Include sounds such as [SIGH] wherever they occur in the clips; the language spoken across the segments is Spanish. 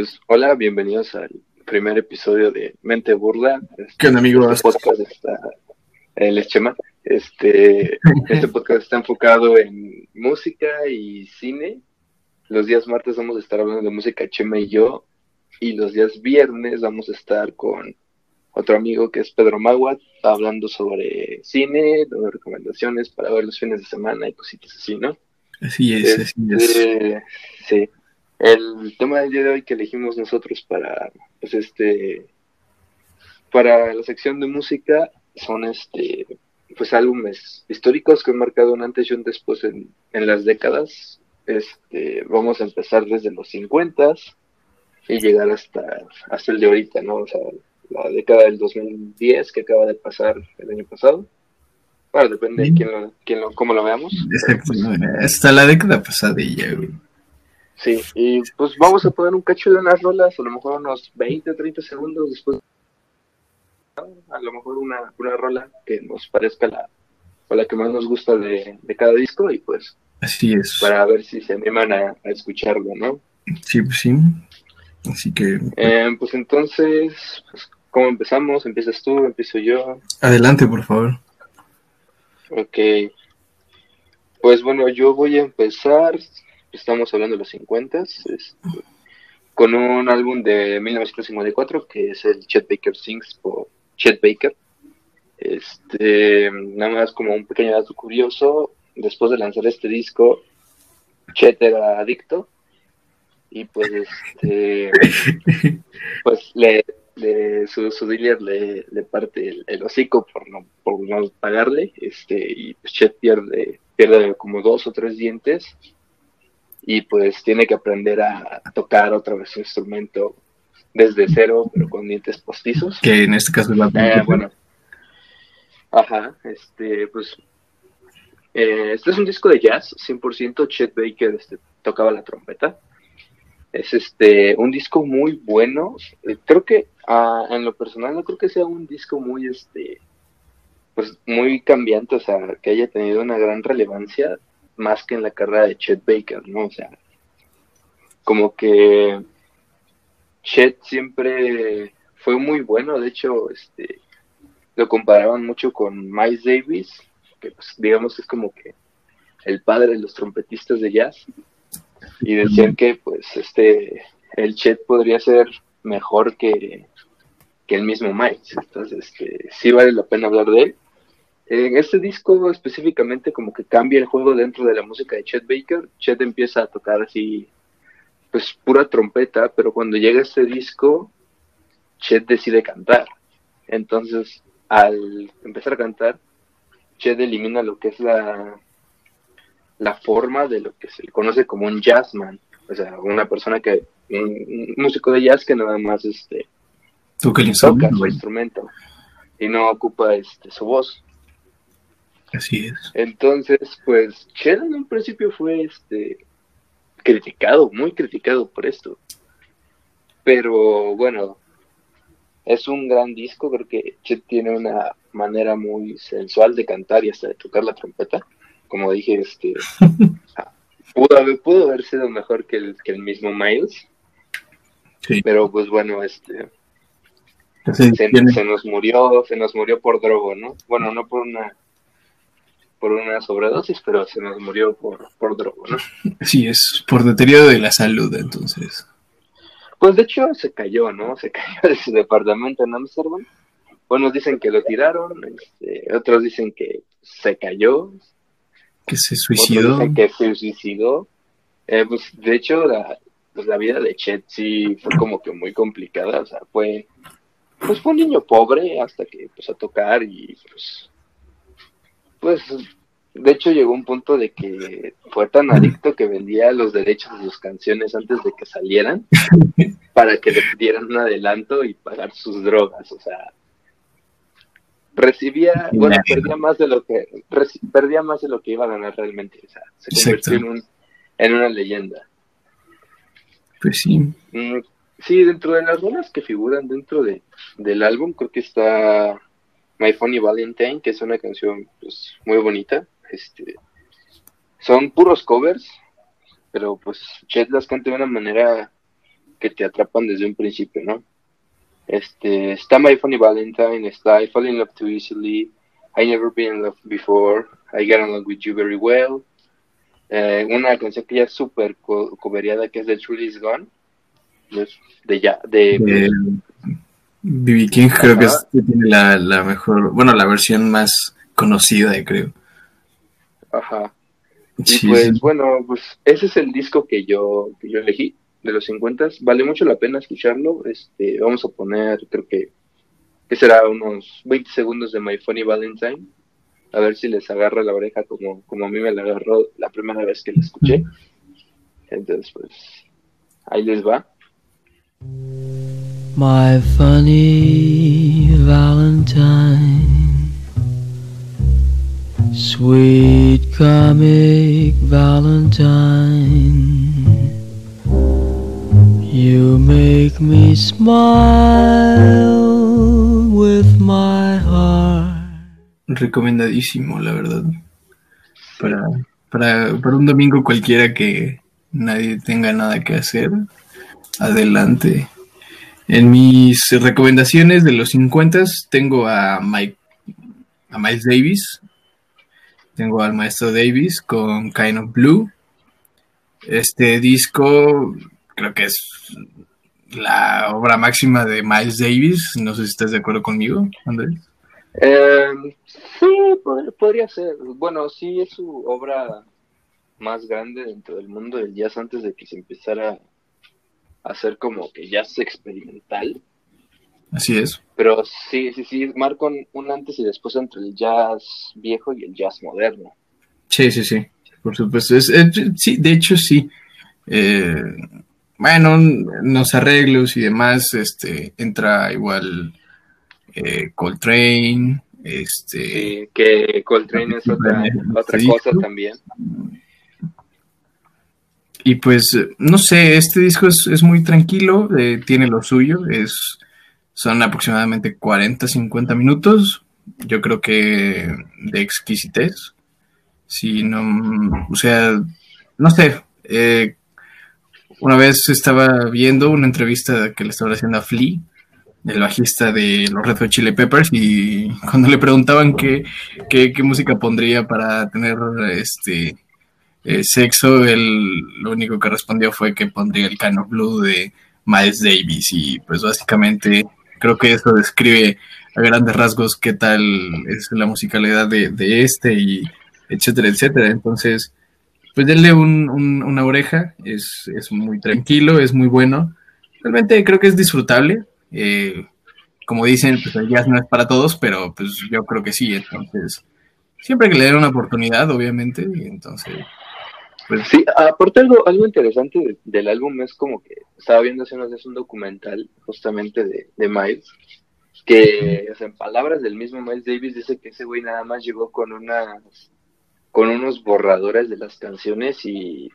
Pues, hola, bienvenidos al primer episodio de Mente Burda. ¿Qué onda, amigos? Este podcast está, el Eschema. Este, [LAUGHS] este podcast está enfocado en música y cine. Los días martes vamos a estar hablando de música Chema y yo. Y los días viernes vamos a estar con otro amigo que es Pedro Maguat, hablando sobre cine, dando recomendaciones para ver los fines de semana y cositas así, ¿no? Así es, así es. Este, sí. El tema del día de hoy que elegimos nosotros para, pues este, para la sección de música son este, pues álbumes históricos que han marcado un antes y un después en, en las décadas. Este, vamos a empezar desde los 50 y llegar hasta, hasta el de ahorita, ¿no? O sea, la década del 2010 que acaba de pasar el año pasado. Bueno, depende de quién lo, quién lo, cómo lo veamos. Exacto, hasta la década pasada y ya, güey. Sí, y pues vamos a poner un cacho de unas rolas, a lo mejor unos 20 o 30 segundos después. A lo mejor una, una rola que nos parezca la, o la que más nos gusta de, de cada disco y pues Así es. para ver si se animan a, a escucharlo, ¿no? Sí, pues sí. Así que Eh, pues entonces, pues, ¿cómo empezamos? ¿Empiezas tú? ¿Empiezo yo? adelante, por favor. Ok. Pues bueno, yo voy a empezar, estamos hablando de los 50, este, con un álbum de 1954 que es el Chet Baker Sings por Chet Baker. Este, nada más como un pequeño dato curioso, después de lanzar este disco, Chet era adicto y pues este, [LAUGHS] pues le, le- su, su dealer le, le parte el, el hocico por no, por no pagarle, este, y pues Chet pierde, pierde como dos o tres dientes y pues tiene que aprender a, tocar otra vez su instrumento desde cero, pero con dientes postizos. Que en este caso es la Eh, bueno. Ajá, este, pues. eh, este es un disco de jazz, 100% Chet Baker este, tocaba la trompeta. Es este, un disco muy bueno. Eh, creo que, ah, en lo personal, no creo que sea un disco muy, este, pues muy cambiante, o sea, que haya tenido una gran relevancia, más que en la carrera de Chet Baker, ¿no? O sea, como que Chet siempre fue muy bueno, de hecho, este, lo comparaban mucho con Miles Davis, que pues, digamos es como que el padre de los trompetistas de jazz, y decían que pues este, el Chet podría ser mejor que, que el mismo Miles, entonces este, sí vale la pena hablar de él. En este disco específicamente como que cambia el juego dentro de la música de Chet Baker, Chet empieza a tocar así pues pura trompeta, pero cuando llega este disco, Chet decide cantar. Entonces, al empezar a cantar, Chet elimina lo que es la, la forma de lo que se le conoce como un jazzman. O sea, una persona que, un, músico de jazz que nada más este, Toca su instrumento y no ocupa este, su voz. Así es. Entonces, pues, Chet en un principio fue este criticado, muy criticado por esto. Pero bueno, es un gran disco, creo que Chet tiene una manera muy sensual de cantar y hasta de tocar la trompeta. Como dije, este [LAUGHS] pudo haber, pudo haber sido mejor que el, que el mismo Miles, Sí. pero pues bueno, este se nos murió, se nos murió por drogo, ¿no? Bueno, no por una por una sobredosis, pero se nos murió por, por drogo, ¿no? [LAUGHS] Así es, por deterioro de la salud, entonces. Pues de hecho se cayó, ¿no? Se cayó de su departamento en Amsterdam. Unos dicen que lo tiraron, este, otros dicen que se cayó, Que se otros suicidó. dicen que se suicidó. Eh, pues de hecho la, pues, la vida de Chet sí fue como que muy complicada, o sea, fue pues fue un niño pobre hasta que empezó a tocar y pues pues de hecho llegó un punto de que fue tan adicto que vendía los derechos de sus canciones antes de que salieran [LAUGHS] para que le dieran un adelanto y pagar sus drogas, o sea, recibía, bueno, perdía más de lo que perdía más de lo que iba a ganar realmente, o sea, se convirtió en, un, en una leyenda. Pues sí. Mm, sí, dentro de las rolas que figuran dentro de, del álbum, creo que está My Funny Valentine, que es una canción pues, muy bonita. Este, son puros covers, pero pues Chet las canta de una manera que te atrapan desde un principio, ¿no? Este, está My Funny Valentine, está I Fall in Love Too Easily, I Never Been in Love Before, I Get Along With You Very Well, eh, una canción que ya es súper co coveriada que es de Truly Is Gone, de ya, de... B.B. King creo que, es, tiene la, la, mejor, bueno, la versión más conocida, creo. Ajá. Y pues bueno, pues ese es el disco que yo, que yo elegí de los 50. Vale mucho la pena escucharlo. Este, vamos a poner, creo que, que será unos 20 segundos de My Funny Valentine. A ver si les agarra la oreja como, como a mí me la agarró la primera vez que la escuché. Entonces, pues, ahí les va. My funny Valentine Sweet comic Valentine You make me smile with my heart. Recomendadísimo, la verdad. Para, para, para un domingo cualquiera que nadie tenga nada que hacer, adelante. En mis recomendaciones de los 50 tengo a Mike, a Miles Davis, tengo al maestro Davis con Kind of Blue. Este disco creo que es la obra máxima de Miles Davis. No sé si estás de acuerdo conmigo, Andrés. Em, sí, podría ser. Bueno, sí es su obra más grande dentro del mundo del jazz antes de que se empezara a hacer como que jazz experimental. Así es. Pero sí, sí, sí, marca un, antes y después entre el jazz viejo y el jazz moderno. Sí, sí, sí, por supuesto. sí, de hecho sí. Eh, bueno, los arreglos y demás, este, entra igual eh, Coltrane, este... Sí, que Coltrane es otra, otra cosa también. Y pues, no sé, este disco es, muy tranquilo, eh, tiene lo suyo, es, son aproximadamente 40, 50 minutos, yo creo que de exquisitez. Si no, o sea, no sé, eh, una vez estaba viendo una entrevista que le estaba haciendo a Flea, el bajista de los Red Hot Chili Peppers, y cuando le preguntaban qué, qué, música pondría para tener este eh, sexo, él lo único que respondió fue que pondría el Cano Blue de Miles Davis, y pues básicamente creo que eso describe a grandes rasgos qué tal es la musicalidad de, de este, y etcétera, etcétera. Entonces, pues denle una oreja, es, muy tranquilo, es muy bueno. Realmente creo que es disfrutable. Eh, como dicen, pues el jazz no es para todos, pero pues yo creo que sí. Entonces, siempre que le den una oportunidad, obviamente. Y entonces, pues... Sí, aparte algo, algo interesante del álbum es como que estaba viendo hace unos días un documental justamente de, de Miles, que en palabras del mismo Miles Davis dice que ese güey nada más llegó con unas con unos borradores de las canciones y,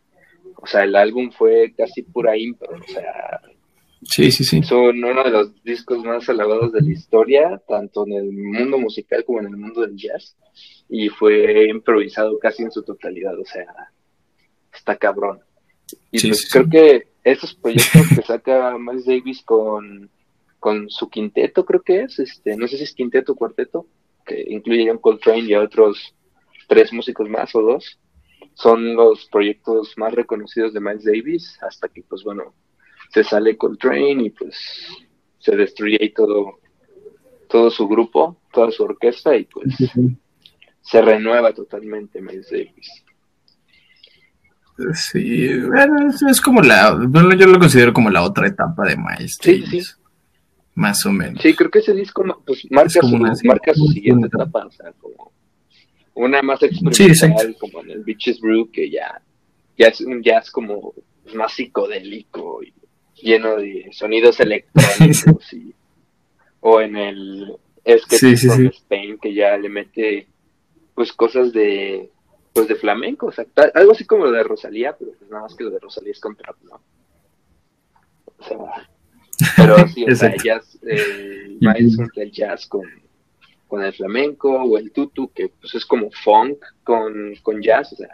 o sea, el álbum fue casi pura impro, o sea, sí, sí, sí. son uno de los discos más alabados de la historia, tanto en el mundo musical como en el mundo del jazz, y fue improvisado casi en su totalidad, o sea, está cabrón. Y pues creo que esos proyectos que saca Miles Davis con, con su quinteto, creo que es, este, no sé si es quinteto o cuarteto, que incluye a un Coltrane y a otros tres músicos más o dos. Son los proyectos más reconocidos de Miles Davis, hasta que, pues bueno, se sale Coltrane y pues se destruye todo, todo su grupo, toda su orquesta y pues se renueva totalmente Miles Davis. Sí, bueno, es como la, yo lo considero como la otra etapa de Miles Davis. Más o menos. Sí, creo que ese disco pues, marca, su, marca su siguiente etapa, o sea, como una más experimental, como en el Beaches Brew, que ya, ya es un jazz como más psicodélico y lleno de sonidos electrónicos. [LAUGHS] y, o en el es que Spain, que ya le mete pues cosas de pues de flamenco, o sea, algo así como lo de Rosalía, pero pues nada más que lo de Rosalía es con trap, ¿no? O sea, pero [LAUGHS] sí, o sea, jazz, eh, el jazz con con el flamenco o el tutu, que pues es como funk con, con jazz, o sea,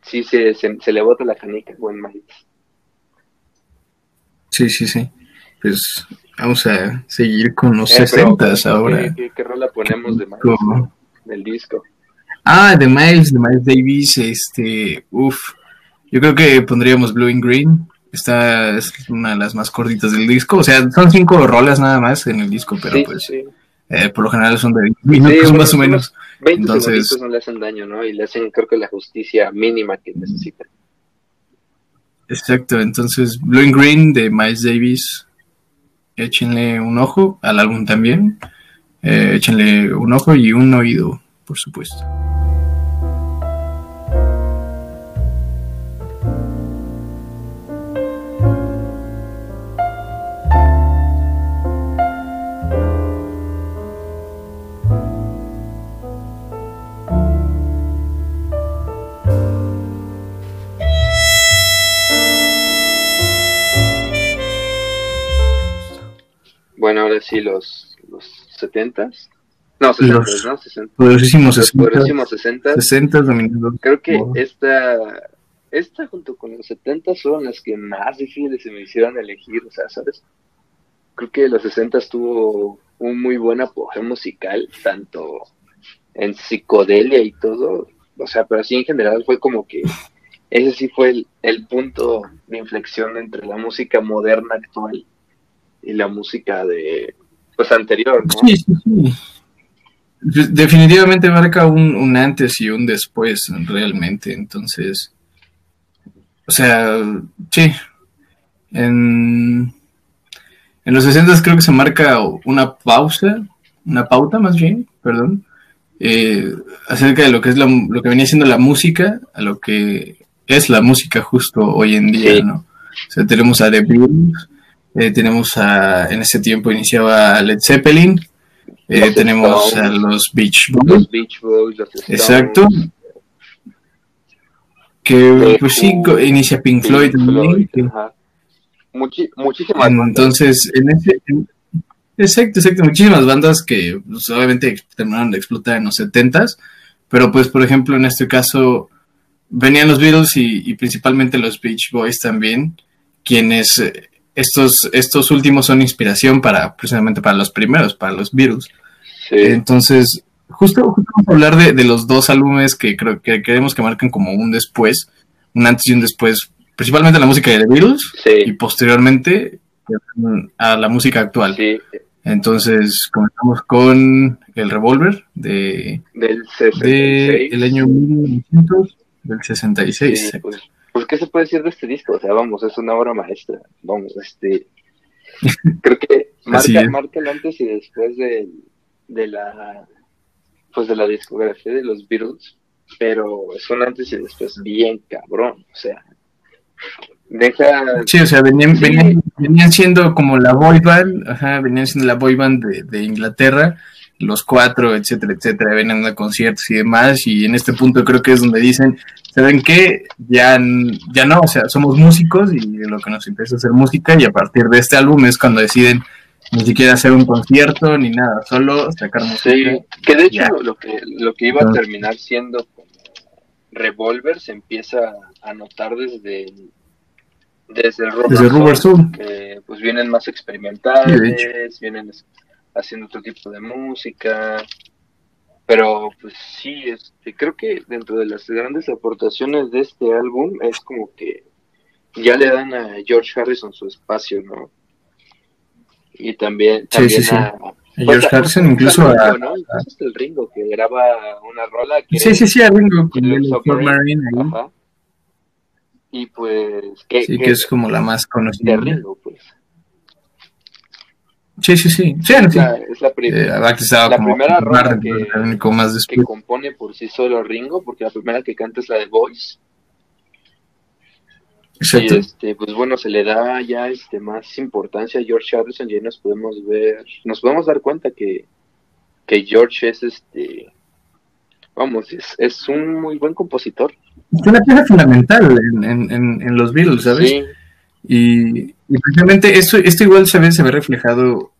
sí se, se, le bota la canica, buen Miles. Sí, sí, sí. Pues vamos a seguir con los eh, 60 ahora. ¿qué, qué, rola ponemos de Miles, del disco? Ah, de Miles, de Miles Davis, este, uff, yo creo que pondríamos Blue and Green, esta es una de las más cortitas del disco, o sea, son cinco rolas nada más en el disco, pero pues eh, por lo general son de minutos más o menos. 20 Entonces, no le hacen daño, ¿no? Y le hacen creo que la justicia mínima que necesitan. Exacto, entonces Blue and Green de Miles Davis, échenle un ojo al álbum también, eh, échenle un ojo y un oído, por supuesto. Bueno, ahora sí, los, los 70 No, 60 ¿no? 60. Poderosísimos 60. 60. Creo que esta, esta junto con los 70 son las que más difíciles se me hicieron elegir, o sea, ¿sabes? Creo que los 60 tuvo un muy buen apogeo musical, tanto en psicodelia y todo, o sea, pero así en general fue como que ese sí fue el, el punto de inflexión entre la música moderna actual y la música de pues anterior, ¿no? Sí, sí, sí. Definitivamente marca un, antes y un después, realmente. Entonces, o sea, sí. En, en los 60 creo que se marca una pausa, una pauta más bien, perdón, eh, acerca de lo que es lo que venía siendo la música, a lo que es la música justo hoy en día, ¿no? O sea, tenemos a The Beatles, eh, tenemos a, en ese tiempo iniciaba Led Zeppelin. Eh, tenemos a los Beach Boys. Los Beach Boys, Exacto. Que pues sí, inicia Pink, Floyd también. muchísimas Entonces, en ese, exacto, exacto, muchísimas bandas que pues, obviamente terminaron de explotar en los 70s, pero pues por ejemplo en este caso venían los Beatles y, y principalmente los Beach Boys también, quienes eh, estos, estos últimos son inspiración para, precisamente para los primeros, para los Beatles. Entonces, justo, justo, vamos a hablar de, los dos álbumes que creo que queremos que marquen como un después, un antes y un después, principalmente la música de The Beatles y posteriormente a la música actual. Entonces, comenzamos con el Revolver de, del de el año 1900, del 66. Pues, pues, ¿qué se puede decir de este disco? O sea, vamos, es una obra maestra. Vamos, este. [LAUGHS] creo que marca, marca el antes y después de, de la. Pues de la discografía de los Beatles, pero es un antes y después bien cabrón. O sea, deja. Sí, o sea, venían, venían, siendo como la boy band, ajá, venían siendo la boy band de, de Inglaterra los cuatro, etcétera, etcétera, venían a conciertos y demás, y en este punto creo que es donde dicen, ¿saben qué? Ya, ya no, o sea, somos músicos y lo que nos interesa es hacer música, y a partir de este álbum es cuando deciden ni siquiera hacer un concierto ni nada, solo sacar música. Sí, que de hecho lo que, lo que iba a terminar siendo como Revolver se empieza a notar desde desde el Rubber, Soul, que pues vienen más experimentales, vienen haciendo otro tipo de música. Pero pues sí, este, creo que dentro de las grandes aportaciones de este álbum es como que ya le dan a George Harrison su espacio, ¿no? Y también, también a, George Harrison, incluso a, ¿no? Incluso el Ringo, que graba una rola que... Sí, sí, sí, a Ringo, con el Y pues... Que, sí, que, es como la más conocida. De Ringo, pues. Sí, sí, sí. sí, es, la, es la, eh, la primera que, que, compone por sí solo Ringo, porque la primera que canta es la de Voice. Exacto. Y este, pues bueno, se le da ya este más importancia a George Harrison y ahí nos podemos ver, nos podemos dar cuenta que, que George es este, vamos, es, es un muy buen compositor. Es una pieza fundamental en, en, en los Beatles, ¿sabes? Sí. Y, y precisamente esto, esto igual se ve, se ve reflejado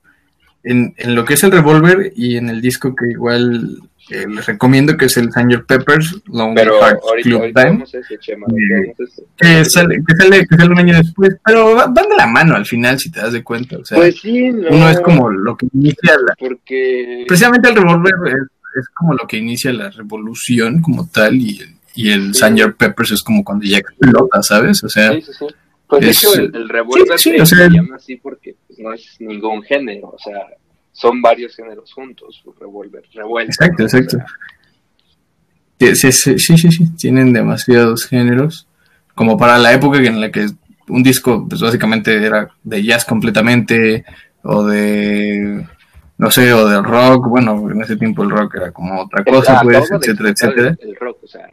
en, en, lo que es el revólver y en el disco que igual eh, les recomiendo que es el Sgt. Peppers Lonely pero Hearts Club Band. Eh, que, sale, que, sale, que sale un año después, pero van de la mano al final, si te das de cuenta. O sea, pues sí, no, uno es como lo que inicia la. Porque... Precisamente el revólver es, como lo que inicia la revolución como tal, y, y el sí. Sgt. Peppers es como cuando ya explota, ¿sabes? O sea. Sí, Pues de hecho, el, el revólver se llama así porque pues, no es ningún género, o sea son varios géneros juntos, Revolver, revuelto. Exacto, exacto. Sí, sí, sí, sí, tienen demasiados géneros, como para la época en la que un disco, pues básicamente era de jazz completamente, o de, no sé, o de rock, bueno, en ese tiempo el rock era como otra cosa, pues, etcétera, etcétera. El, rock, o sea,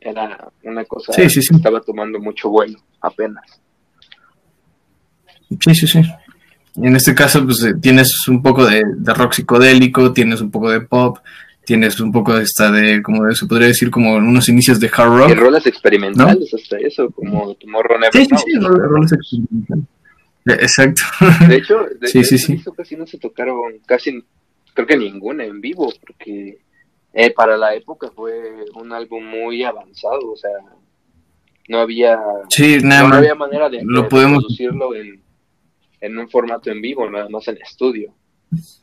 era, una cosa que estaba tomando mucho vuelo, apenas. Sí, sí, sí. En este caso, pues eh, tienes un poco de, rock psicodélico, tienes un poco de pop, tienes un poco de esta de, como se podría decir, como unos inicios de hard rock. Y rolas experimentales hasta eso, como Tomorrow Never Sí, sí, sí, rolas experimentales. Eh, exacto. De hecho, de, [LAUGHS] sí, sí, sí. casi no se tocaron, casi, creo que ninguna en vivo, porque eh, para la época fue un álbum muy avanzado, o sea, no había, sí, nada no, había manera de, lo podemos... producirlo en en un formato en vivo, nada más en estudio.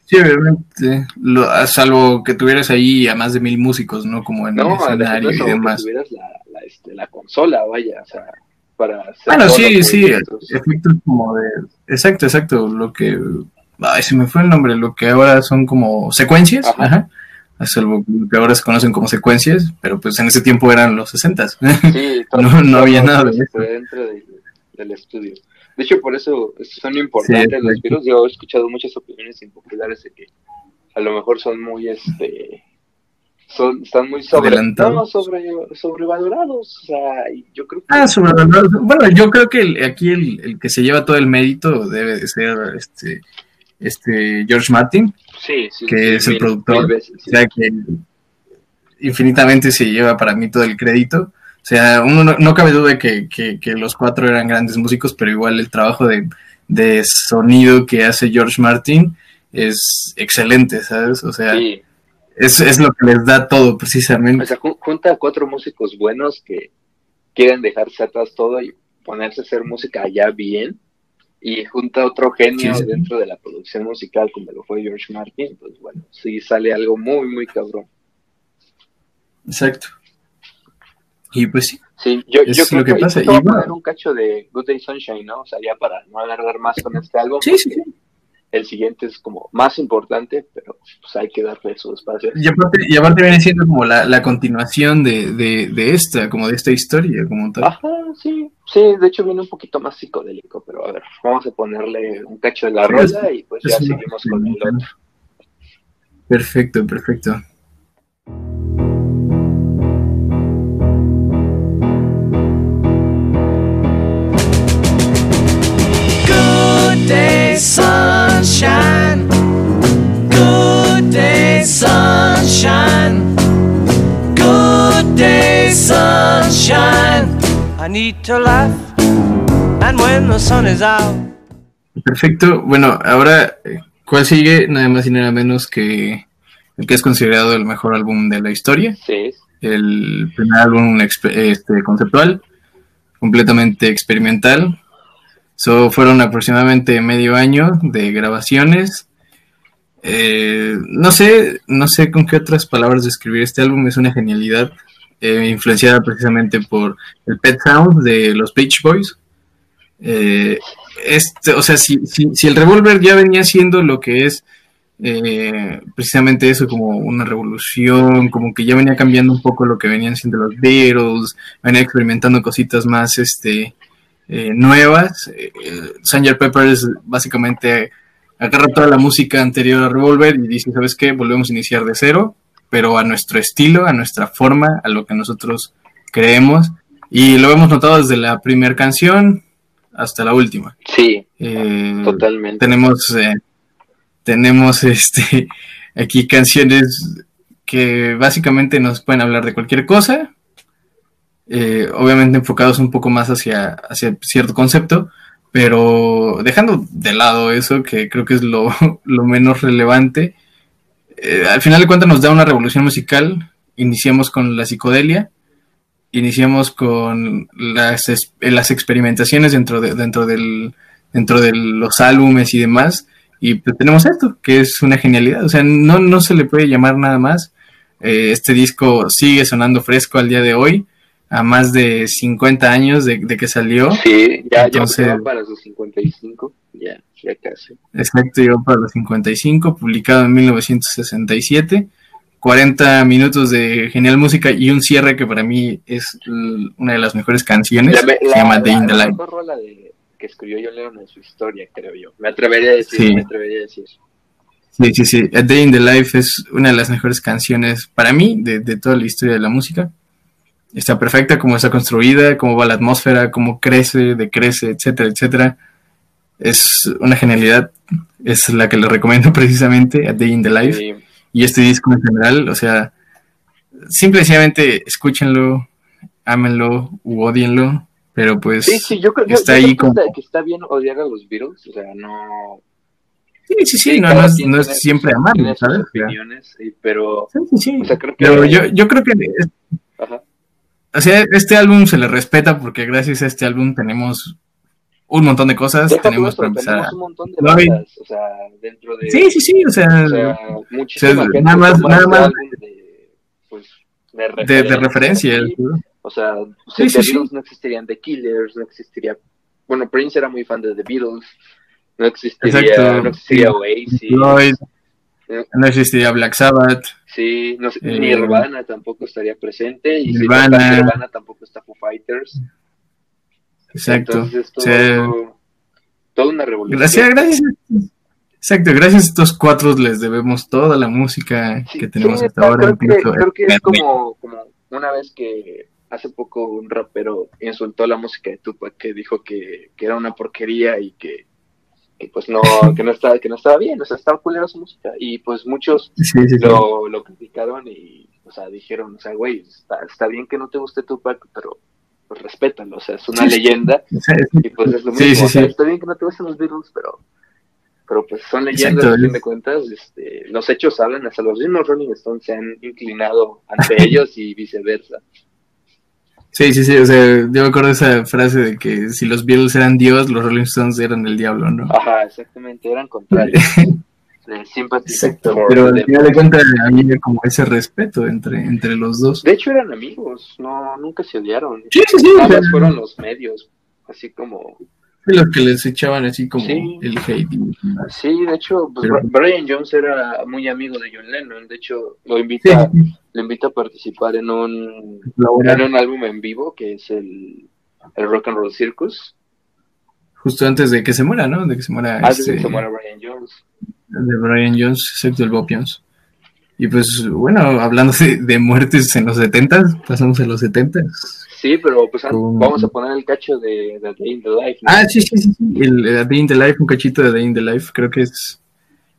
Sí, obviamente, lo, salvo que tuvieras ahí a más de mil músicos, ¿no? Como en el escenario y demás. Que tuvieras la, la, este, la, consola, vaya, o sea, para hacer Bueno, sí, sí, efectos como de... Exacto, exacto, lo que... Ay, se me fue el nombre, lo que ahora son como secuencias, ajá. Salvo que ahora se conocen como secuencias, pero pues en ese tiempo eran los 60 Sí, [LAUGHS] no, no había nada de eso. Dentro del estudio. De hecho, por eso son importantes los virus. Yo he escuchado muchas opiniones impopulares de que a lo mejor son muy, este, son, están muy sobre, no, sobre, sobrevalorados. O sea, yo creo que... Ah, sobrevalorados. Bueno, yo creo que aquí el, el, que se lleva todo el mérito debe de ser este, este George Martin, sí, sí, que es el productor. o sea, que infinitamente se lleva para mí todo el crédito. O sea, uno no, cabe duda de que, que, los cuatro eran grandes músicos, pero igual el trabajo de, de sonido que hace George Martin es excelente, ¿sabes? O sea, es, es, lo que les da todo precisamente. O sea, junta a cuatro músicos buenos que quieren dejarse atrás todo y ponerse a hacer música ya bien, y junta otro genio dentro de la producción musical como lo fue George Martin, pues bueno, sí sale algo muy, muy cabrón. Exacto. Y pues sí. Sí, yo, yo creo que, pasa. Y poner un cacho de Good Day Sunshine, ¿no? O sea, ya para no alargar más con este álbum. Sí, sí, sí. El siguiente es como más importante, pero pues hay que darle su espacio. Y aparte, y aparte viene siendo como la, la continuación de, de, de, esta, como de esta historia, como tal. Ajá, sí. Sí, de hecho viene un poquito más psicodélico, pero a ver, vamos a ponerle un cacho de la rosa y pues ya seguimos con el otro. Perfecto, perfecto. I need to laugh. And when the sun is out. Perfecto. Bueno, ahora, ¿cuál sigue? Nada más y nada menos que el que es considerado el mejor álbum de la historia. Sí. El primer álbum este, conceptual, completamente experimental, So, fueron aproximadamente medio año de grabaciones. Eh, no sé, no sé con qué otras palabras describir este álbum, es una genialidad, eh, influenciada precisamente por el Pet Sound de los Beach Boys. Eh, este, o sea, si, si, si el revólver ya venía siendo lo que es precisamente eso, como una revolución, como que ya venía cambiando un poco lo que venían siendo los Beatles, venía experimentando cositas más, este, eh, nuevas. Eh, Sanger Peppers básicamente agarra toda la música anterior a Revolver y dice, ¿sabes qué? Volvemos a iniciar de cero, pero a nuestro estilo, a nuestra forma, a lo que nosotros creemos. Y lo hemos notado desde la primera canción hasta la última. Sí, eh, totalmente. Tenemos, tenemos este, aquí canciones que básicamente nos pueden hablar de cualquier cosa, eh, obviamente enfocados un poco más hacia, hacia cierto concepto, pero dejando de lado eso, que creo que es lo, [LAUGHS] menos relevante, eh, al final de cuentas nos da una revolución musical. Iniciamos con la psicodelia, iniciamos con las, las experimentaciones dentro de, dentro del dentro de los álbumes y demás. Y pues tenemos esto, que es una genialidad. O sea, no, no se le puede llamar nada más. Eh, este disco sigue sonando fresco al día de hoy, a más de 50 años de, que salió. Sí, ya, ya para los 55, ya, ya casi. Exacto, llegó para los 55, publicado en 1967. 40 minutos de genial música y un cierre que para mí es una de las mejores canciones. se llama Day in the Life que escribió John Lennon en su historia, creo yo. Me atrevería a decir, sí. me atrevería a decir. Sí, sí, sí. A Day in the Life es una de las mejores canciones para mí de, de toda la historia de la música. Está perfecta, como está construida, cómo va la atmósfera, cómo crece, decrece, etcétera, etcétera. Es una genialidad. Es la que le recomiendo [LAUGHS] precisamente, A Day in the Life. Y este disco en general, o sea, simplemente escúchenlo, ámenlo u odienlo pero pues sí, sí, yo creo, está ahí como... que está bien odiar a los Beatles, o sea, no... Sí, sí, sí, no, no, es, siempre amarlo, ¿sabes? Opiniones, pero... Sí, sí, sí. O sea, creo que... Pero yo, yo creo que... Ajá. O sea, este álbum se le respeta porque gracias a este álbum tenemos un montón de cosas. tenemos para empezar. Tenemos un montón de bandas, o sea, dentro de. Sí, sí, sí, o sea. O sea, o sea nada más, nada más. De, pues, de, referencia. De, de referencia o sea, The Beatles no existirían The Killers, no existiría. Bueno, Prince era muy fan de The Beatles, no existiría, no existiría Oasis. no existiría Black Sabbath. Sí, no eh, Nirvana tampoco estaría presente. Y Nirvana, si Nirvana tampoco está Foo Fighters. Exacto. Entonces, todo, toda una revolución. Gracias, gracias. Exacto, gracias a estos cuatro les debemos toda la música que tenemos hasta ahora. Creo que, creo que es como, como una vez que hace poco un rapero insultó la música de Tupac que dijo que, era una porquería y que, pues no [LAUGHS] que no estaba que no estaba bien o sea estaba culera su música y pues muchos lo, lo, criticaron y o sea dijeron o sea güey está, está bien que no te guste Tupac pero pues respétalo o sea es una leyenda [LAUGHS] y pues es lo mismo está bien que no te gusten los Beatles pero pero pues son leyendas a fin de cuentas este, los hechos hablan hasta los mismos Rolling Stones se han inclinado ante [LAUGHS] ellos y viceversa Sí, sí, sí, o sea, yo me acuerdo de esa frase de que si los Beatles eran Dios, los Rolling Stones eran el diablo, ¿no? Ajá, exactamente, eran contrarios. [LAUGHS] Exacto, pero al final de cuentas había como ese respeto entre, entre los dos. De hecho eran amigos, no, nunca se odiaron. Sí, sí, sí. Nada más fueron los medios, así como los que les echaban así como el hate. Sí, de hecho, pues, Brian Jones era muy amigo de John Lennon. De hecho, lo invita, lo invita a participar en un, en un álbum en vivo que es el, el, Rock and Roll Circus. Justo antes de que se muera, ¿no? De que se muera. Antes de que este se muera Brian Jones. De Brian Jones, excepto el Bob Jones. Y pues, bueno, hablando de, de muertes en los 70, pasamos a los 70. Sí, pero pues vamos a poner el cacho de, de Day in the Life. Ah, sí, sí, sí, El, Day in the Life, un cachito de Day in the Life, creo que es.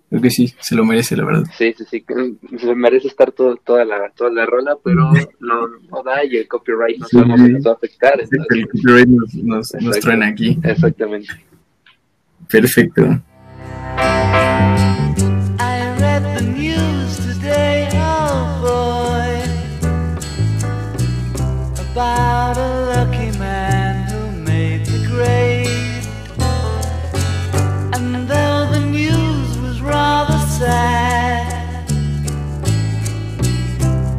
Creo que sí, se lo merece, la verdad. Sí, sí, sí. Se merece estar todo, toda, la, toda la rola, pero no, no da y el copyright no sabemos si nos va a afectar. el copyright nos, nos, nos truena aquí. Exactamente. Perfecto. About a lucky man who made the grade. And though the news was rather sad,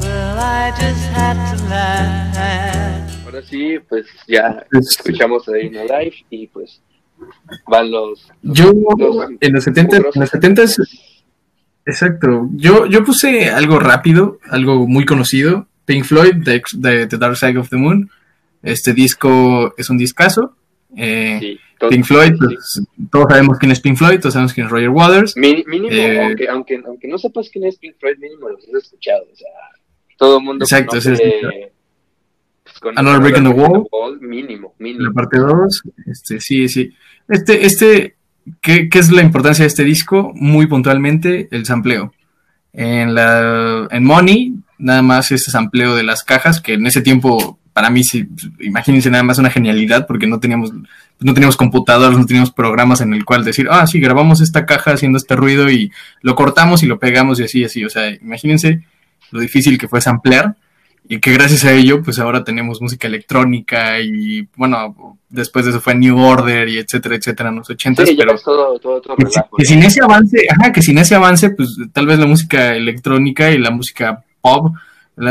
well, I just had to laugh. Ahora sí, pues ya escuchamos a Dino Live y pues van los. Yo en los 70 en los 70 Exacto. Yo, yo puse algo rápido, algo muy conocido, Pink Floyd, the, the, Dark Side of the Moon. Este disco es un discazo. Eh, Pink Floyd, pues, todos sabemos quién es Pink Floyd, todos sabemos quién es Roger Waters. mínimo, eh, aunque, aunque, aunque, no sepas quién es Pink Floyd, mínimo los has escuchado. O sea, todo el mundo Exacto, conoce, es pues, Another Break in the Wall. Mínimo, mínimo. La parte 2, este, sí, sí. Este, este, ¿qué, ¿qué es la importancia de este disco? Muy puntualmente, el sampleo. En, la, en Money nada más ese sampleo de las cajas, que en ese tiempo, para mí, sí, imagínense nada más una genialidad, porque no teníamos no teníamos computadoras, no teníamos programas en el cual decir, ah, sí, grabamos esta caja haciendo este ruido y lo cortamos y lo pegamos y así, así. O sea, imagínense lo difícil que fue samplear y que gracias a ello, pues ahora tenemos música electrónica y, bueno, después de eso fue New Order y etcétera, etcétera en los ochentas, pero que, sin ese avance, ajá, que sin ese avance, pues tal vez la música electrónica y la música pop,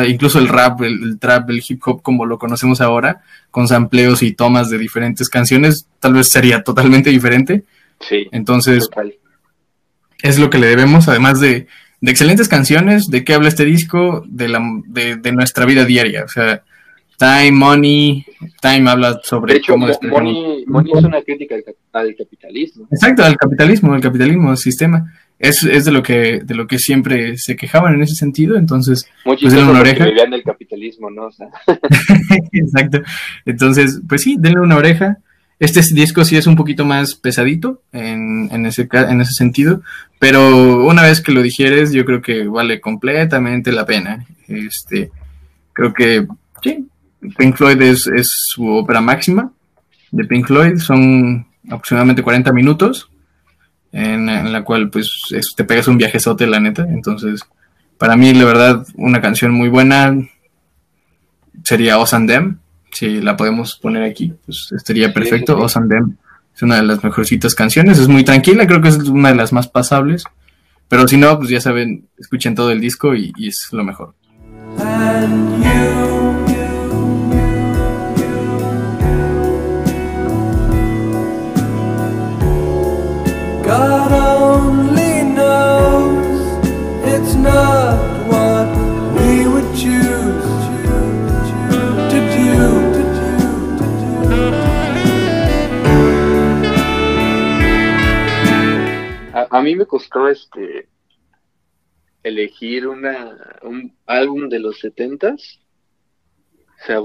incluso el rap, el, trap, el hip hop como lo conocemos ahora, con sampleos y tomas de diferentes canciones, tal vez sería totalmente diferente. Sí. Entonces, es lo que le debemos, además de de excelentes canciones, de qué habla este disco, de, la, de, nuestra vida diaria. O sea, Time, Money, Time habla sobre de hecho, cómo money, money, es una crítica al, capitalismo. Exacto, al capitalismo, al capitalismo, al sistema. Es, es de lo que de lo que siempre se quejaban en ese sentido, entonces pues denle una oreja. vivían del capitalismo, ¿no? [LAUGHS] Exacto. Entonces, pues sí, denle una oreja. Este disco sí es un poquito más pesadito en, en, ese, en ese sentido, pero una vez que lo digieres, yo creo que vale completamente la pena. Este, creo que sí, Pink Floyd es, su ópera máxima de Pink Floyd, son aproximadamente 40 minutos, en, la cual pues te pegas un viajezote, la neta. Entonces, para mí, la verdad, una canción muy buena sería Os and Them si la podemos poner aquí, pues estaría perfecto. Sí, es una de las mejorcitas canciones, es muy tranquila, creo que es una de las más pasables. Pero si no, pues ya saben, escuchen todo el disco y, es lo mejor. A mí me costó este elegir una un álbum de los setentas. O sea,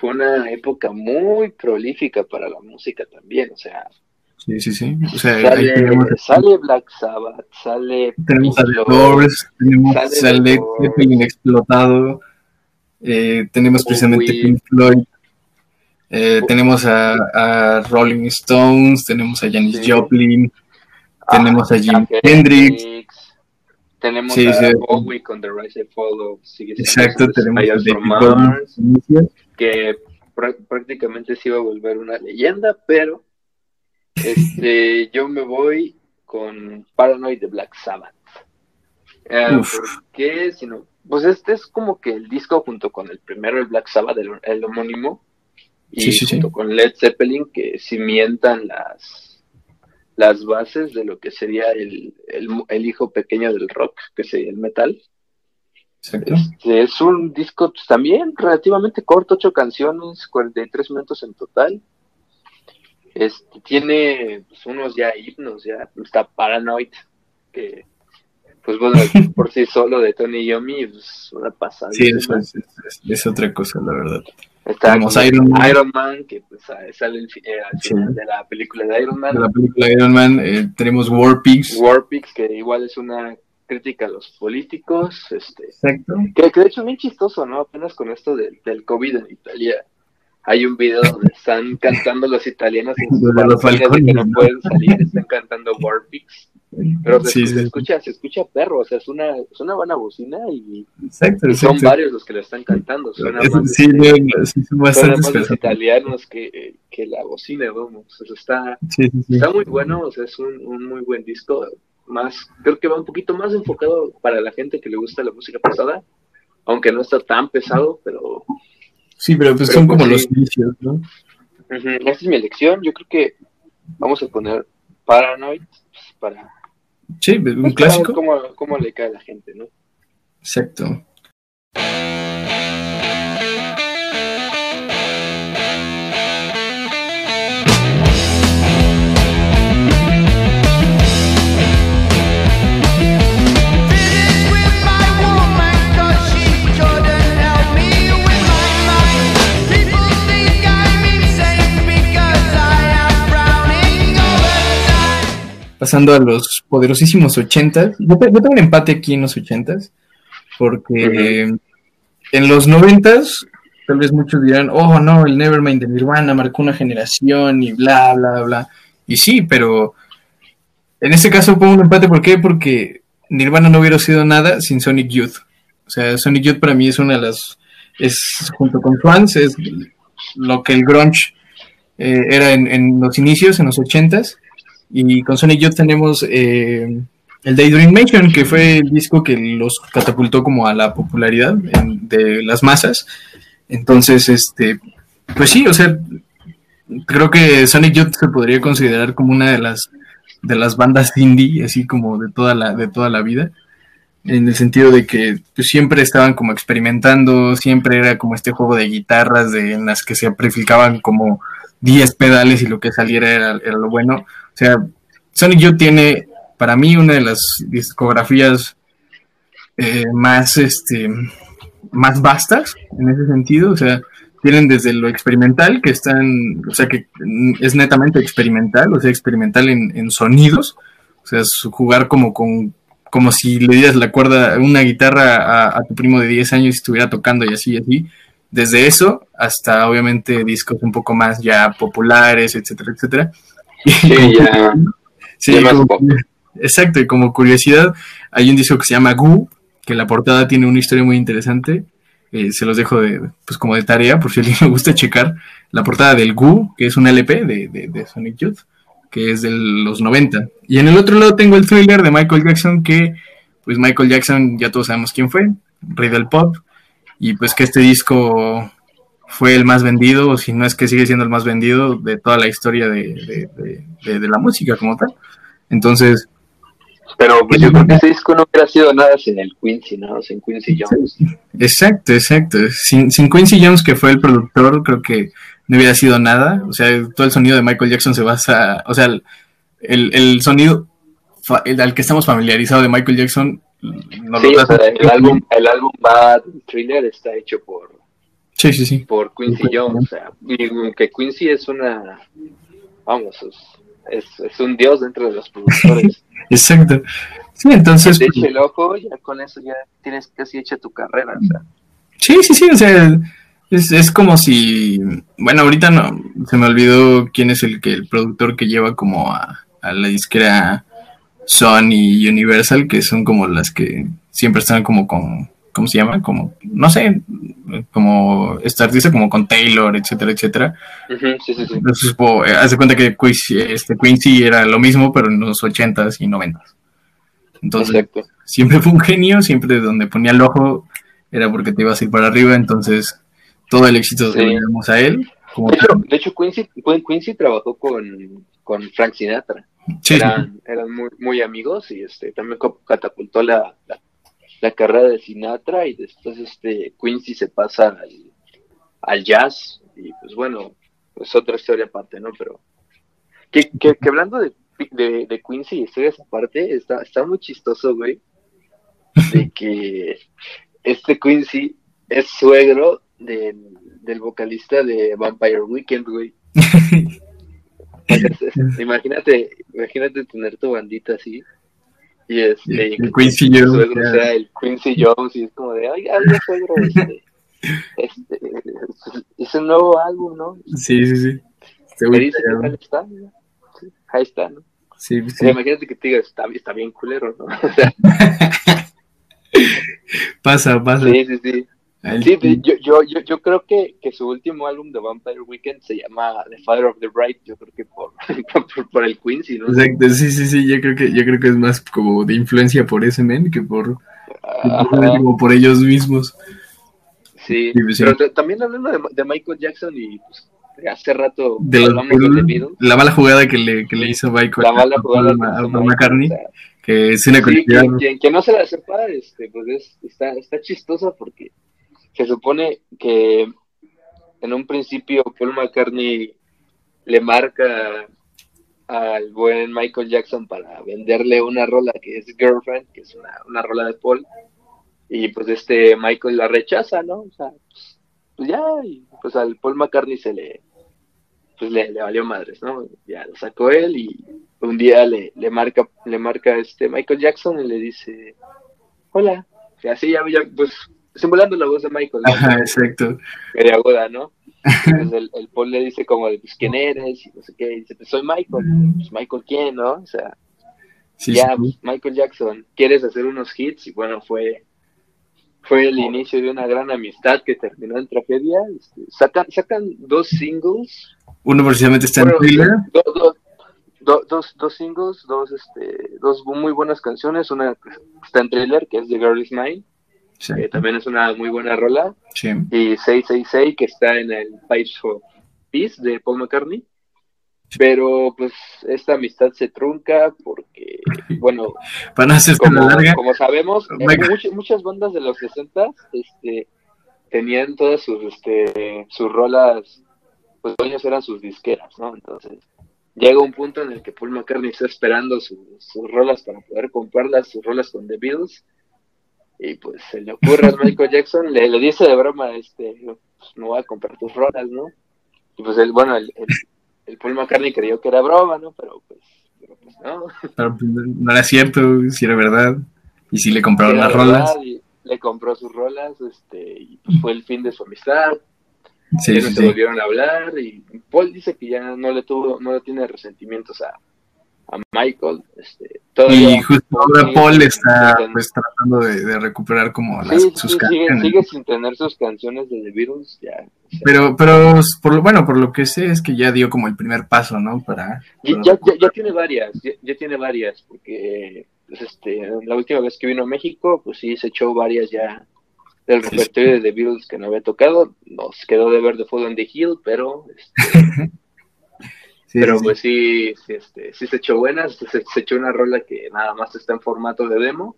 fue una época muy prolífica para la música también, o sea. Sí, sí, sí. O sea, sale, Black Sabbath, sale. Tenemos a The Doors, tenemos sale, sale Explotado, eh, tenemos precisamente Pink Floyd, eh, tenemos a, a, Rolling Stones, tenemos a Janis Joplin, tenemos a Jim Hendrix. Tenemos a Bowie con The Rise and Fall of Exacto, tenemos a Mars, que prácticamente se iba a volver una leyenda, pero este, [LAUGHS] yo me voy con Paranoid de Black Sabbath. Uh, ¿Por qué? Sino, pues este es como que el disco junto con el primero, el Black Sabbath, el, homónimo, y junto con Led Zeppelin, que cimientan las las bases de lo que sería el, hijo pequeño del rock, que sería el metal. Este, es un disco pues, también relativamente corto, ocho canciones, 43 minutos en total. Este, tiene pues, unos ya himnos, ya está Paranoid, que pues bueno, [LAUGHS] por sí solo de Tony Yomi, pues una pasada. Sí, es, otra cosa, la verdad. Tenemos Iron Man. Iron Man, que pues, sale el, eh, al final de la película de Iron Man. De la película de Iron Man. Eh, tenemos War Pigs. War Pigs, que igual es una crítica a los políticos. Este, Exacto. Que, de hecho es bien chistoso, ¿no? Apenas con esto del, del COVID en Italia. Hay un video donde están cantando los italianos en [LAUGHS] sus de que no pueden salir, están cantando War Pigs. Pero se, escucha, se escucha perro, o sea, es una, es una buena bocina y, son varios los que lo están cantando. Suena más, sí, son más los italianos que, que, la bocina, vamos. O está, está muy bueno, o sea, es un, un, muy buen disco. Más, creo que va un poquito más enfocado para la gente que le gusta la música pesada, aunque no está tan pesado, pero. Sí, pero pues son pues como los inicios, ¿no? Esta es mi elección. Yo creo que vamos a poner Paranoid pues, para Sí, un [LAUGHS] clásico. Cómo, cómo le cae a la gente, ¿no? Exacto. Pasando a los poderosísimos ochentas. Yo, yo tengo un empate aquí en los ochentas, porque en los noventas tal vez muchos dirán, oh no, el Nevermind de Nirvana marcó una generación y bla, bla, bla. Y sí, pero en este caso pongo un empate, ¿por qué? Porque Nirvana no hubiera sido nada sin Sonic Youth. O sea, Sonic Youth para mí es una de las, es junto con Swans, es lo que el grunge eh, era en, los inicios, en los ochentas. Y con Sonic Youth tenemos eh, el Daydream Nation, que fue el disco que los catapultó como a la popularidad de las masas. Entonces, este, pues sí, o sea, creo que Sonic Youth se podría considerar como una de las de las bandas indie, así como de toda la, de toda la vida, en el sentido de que pues, siempre estaban como experimentando, siempre era como este juego de guitarras de, en las que se amplificaban como 10 pedales y lo que saliera era, lo bueno. O sea, Sonic Youth tiene para mí una de las discografías eh, más, este, más vastas en ese sentido, o sea, tienen desde lo experimental, que están, o sea, que es netamente experimental, o sea, experimental en, sonidos, o sea, jugar como con, como si le dieras la cuerda, una guitarra a, tu primo de 10 años y estuviera tocando y así y así, desde eso hasta obviamente discos un poco más ya populares, etcétera, etcétera. [LAUGHS] Sí, ya. sí, exacto, y como curiosidad, hay un disco que se llama Goo, que la portada tiene una historia muy interesante, eh, se los dejo de, pues como de tarea, por si a alguien le gusta checar, la portada del Goo, que es un LP de, de, Sonic Youth, que es de los 90. Y en el otro lado tengo el thriller de Michael Jackson, que pues Michael Jackson ya todos sabemos quién fue, rey del pop, y pues que este disco fue el más vendido, o si no es que sigue siendo el más vendido de toda la historia de, de la música como tal. Entonces, pero pues yo creo que ese disco no hubiera sido nada sin el Quincy, ¿no? Sin Quincy Jones. Exacto, exacto. Sin, sin Quincy Jones, que fue el productor, creo que no hubiera sido nada. O sea, todo el sonido de Michael Jackson se basa, o sea, el, el sonido al que estamos familiarizados de Michael Jackson. No sí, o sea, el álbum, el álbum Bad Thriller está hecho por, sí, sí, sí. por Quincy Jones. O sea, que Quincy es una, vamos, es, es un dios dentro de los productores. [LAUGHS] Exacto. Sí, entonces. Te eche el ojo, ya con eso ya tienes casi hecha tu carrera. O sea. Sí, sí, sí, o sea, es, es como si. Bueno, ahorita no, se me olvidó quién es el que el productor que lleva como a, a la disquera Sony y Universal, que son como las que siempre están como con ¿cómo se llama? Como, no sé, como esta artista como con Taylor, etcétera, etcétera. sí, sí, sí. Entonces, pues, hace cuenta que Quincy, este, Quincy era lo mismo, pero en los ochentas y noventas. Entonces, siempre fue un genio, siempre donde ponía el ojo era porque te ibas a ir para arriba, entonces todo el éxito se lo a él. De, hecho, Quincy, Quincy trabajó con, con Frank Sinatra. eran, eran muy, muy, amigos y este también catapultó la, la la carrera de Sinatra y después este Quincy se pasa al, jazz y pues bueno, es otra historia aparte, ¿no? Pero que, que, hablando de, de, Quincy y historias aparte, está, está muy chistoso, güey, de que este Quincy es suegro del, del vocalista de Vampire Weekend, güey. [LAUGHS] imagínate, imagínate tener tu bandita así y este, el Quincy Jones. o sea, el Quincy Jones, y es como de, ay, ay, suegro, este, [LAUGHS] este, es un nuevo álbum, ¿no? Sí, sí, sí. Me dice que tal está, sí, ahí está, ¿no? Sí, sí. imagínate que te diga, está, está bien culero, ¿no? [LAUGHS] pasa, pasa. Sí, sí, sí. Sí, yo, yo, yo, yo creo que, que, su último álbum de Vampire Weekend se llama The Father of the Bride, yo creo que por, [LAUGHS] por, el Quincy, ¿no? Exacto, sí, sí, sí, yo creo que, yo creo que es más como de influencia por ese men que por, como por ellos mismos. Sí, pues pero también hablando de, de, Michael Jackson y pues, hace rato de la mala jugada que le, que le hizo Michael la mala jugada a, a McCartney, que es una sí, quien, quien, no se la sepa, este, pues es, está, está chistosa porque se supone que en un principio Paul McCartney le marca al buen Michael Jackson para venderle una rola que es Girlfriend, que es una, una rola de Paul, y pues este Michael la rechaza, ¿no? O sea, pues, ya, y pues al Paul McCartney se le, pues le, le, valió madres, ¿no? Ya lo sacó él y un día le, le marca, le marca este Michael Jackson y le dice, hola, y así ya pues simulando la voz de Michael. Ajá, exacto. Media aguda, ¿no? [LAUGHS] Entonces el, Paul le dice como, pues, ¿quién eres? Y no sé qué, y dice, pues soy Michael. Pues, Michael, ¿quién, no? O sea, ya, pues, Michael Jackson, ¿quieres hacer unos hits? Y bueno, fue fue el inicio de una gran amistad que terminó en tragedia. Este, sacan, sacan dos singles. Uno precisamente está en thriller. dos, dos singles, dos, este, dos muy buenas canciones. Una está en thriller, que es The Girl Is Mine, que también es una muy buena rola. Y 666, que está en el Pipes for Peace de Paul McCartney. Pero pues esta amistad se trunca porque, [LAUGHS] bueno, como, como sabemos, muchas, muchas bandas de los 60 este, tenían todas sus, este, sus rolas, pues dueños eran sus disqueras, ¿no? Entonces llega un punto en el que Paul McCartney está esperando sus, rolas para poder comprarlas, sus rolas con The Beatles, y pues se le ocurre a Michael Jackson, le, le dice de broma, este, pues no voy a comprar tus rolas, ¿no? Y pues el, bueno, el el Paul McCartney creyó que era broma, ¿no? Pero pues, pero pues no. Pero pues, no era cierto, si era verdad. Y sí le compraron las rolas. le compró sus rolas, este, y pues fue el fin de su amistad. Sí, sí, no se volvieron a hablar y Paul dice que ya no le tuvo, no le tiene resentimientos a, a Michael. Este, y justo ahora Paul está pues, tratando de, recuperar como las, sus canciones. Sigue, sin tener sus canciones de The Beatles, ya. Pero, pero por lo, bueno, por lo que sé es que ya dio como el primer paso, ¿no? Para, ya, ya, tiene varias, ya, tiene varias, porque pues, este, la última vez que vino a México, pues sí, se echó varias ya del repertorio de The Beatles que no había tocado. Nos quedó de ver The Fall on the Hill, pero... Este, [LAUGHS] pero pues sí, sí, este, sí se echó buena, se, se, echó una rola que nada más está en formato de demo.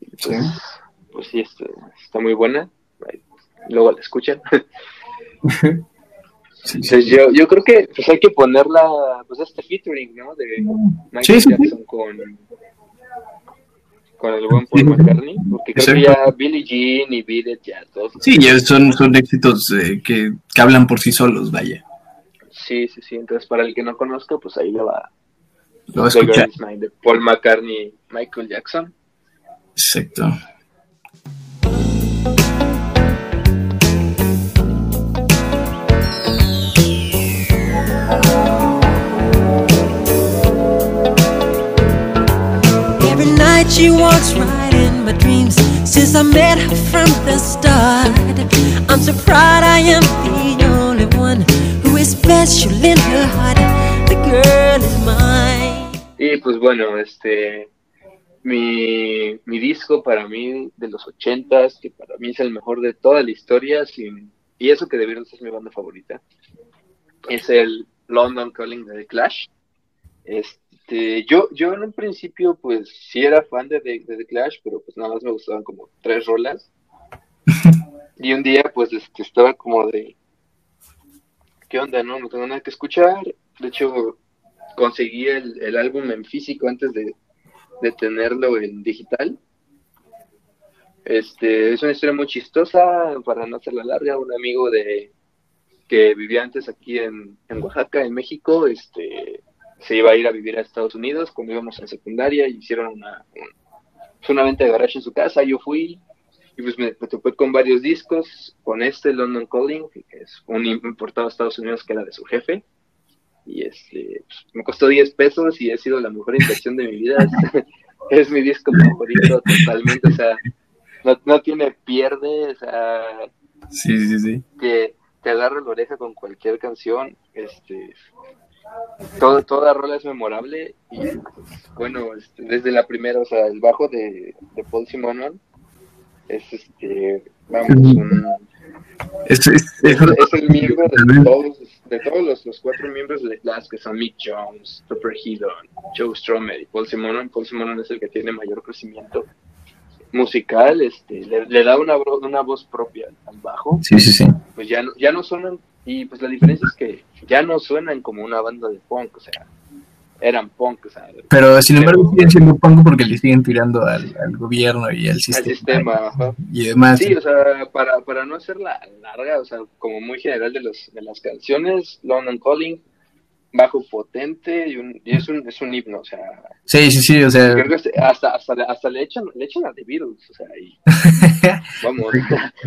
Pues, sí. pues sí, este, está muy buena. Luego la escuchan. [LAUGHS] yo, yo creo que pues hay que ponerla, pues este featuring, ¿no? De Michael Jackson con, con el buen Paul McCartney, porque creo que ya Billie Jean y Beat ya todos. Sí, ya son, son éxitos eh, que, que hablan por sí solos, vaya. Sí, sí, sí. Entonces, para el que no conozca, pues ahí le va. Lo va a escuchar. de Paul McCartney, Michael Jackson. Exacto. Every night she walks right in my dreams since I met her from the start. I'm so proud I am the only one Y pues bueno, este mi, mi disco para mí de los ochentas, que para mí es el mejor de toda la historia, sin, y eso que debieron ser mi banda favorita, es el London Calling de The Clash. Este, yo, yo en un principio pues sí era fan de, de, The Clash, pero pues nada más me gustaban como tres rolas. [LAUGHS] y un día pues este, estaba como de, ¿qué onda? No, no tengo nada que escuchar. De hecho, conseguí el, álbum en físico antes de, tenerlo en digital. Este, es una historia muy chistosa, para no hacerla larga, un amigo de que vivía antes aquí en, Oaxaca, en México, este, se iba a ir a vivir a Estados Unidos cuando íbamos en secundaria, hicieron una, una venta de garage en su casa, yo fui, y pues me, topé con varios discos, con este London Calling, que es un importado a Estados Unidos que era de su jefe. Y este, pues, me costó 10 pesos y ha sido la mejor inversión de mi vida. [LAUGHS] Es, mi disco favorito totalmente, o sea, no, no, tiene pierde, o sea, sí, sí, sí. Que te agarra la oreja con cualquier canción, este, todo, toda rola es memorable y bueno, este, desde la primera, o sea, el bajo de, de Paul Simonon es este, vamos, un, es, el miembro de todos, de todos los, cuatro miembros de Glass, que son Mick Jones, Topper Headon, Joe Stromer y Paul Simonon. Paul Simonon es el que tiene mayor crecimiento musical, este, le, da una, una voz propia al bajo. Sí, sí, sí. Pues ya no, ya no suenan, y pues la diferencia es que ya no suenan como una banda de punk, o sea, eran punk. O sea, pero sin embargo siguen siendo punk porque le siguen tirando al, gobierno y al sistema. Al sistema Y demás. Sí, o sea, para, para no hacerla larga, o sea, como muy general de, los, de las canciones, London Calling bajo potente y, un, y es, un, es un himno, o sea. Sí, sí, sí, o sea. Creo que hasta, hasta, hasta le, echan, le echan a The Beatles, o sea, y, [LAUGHS] vamos,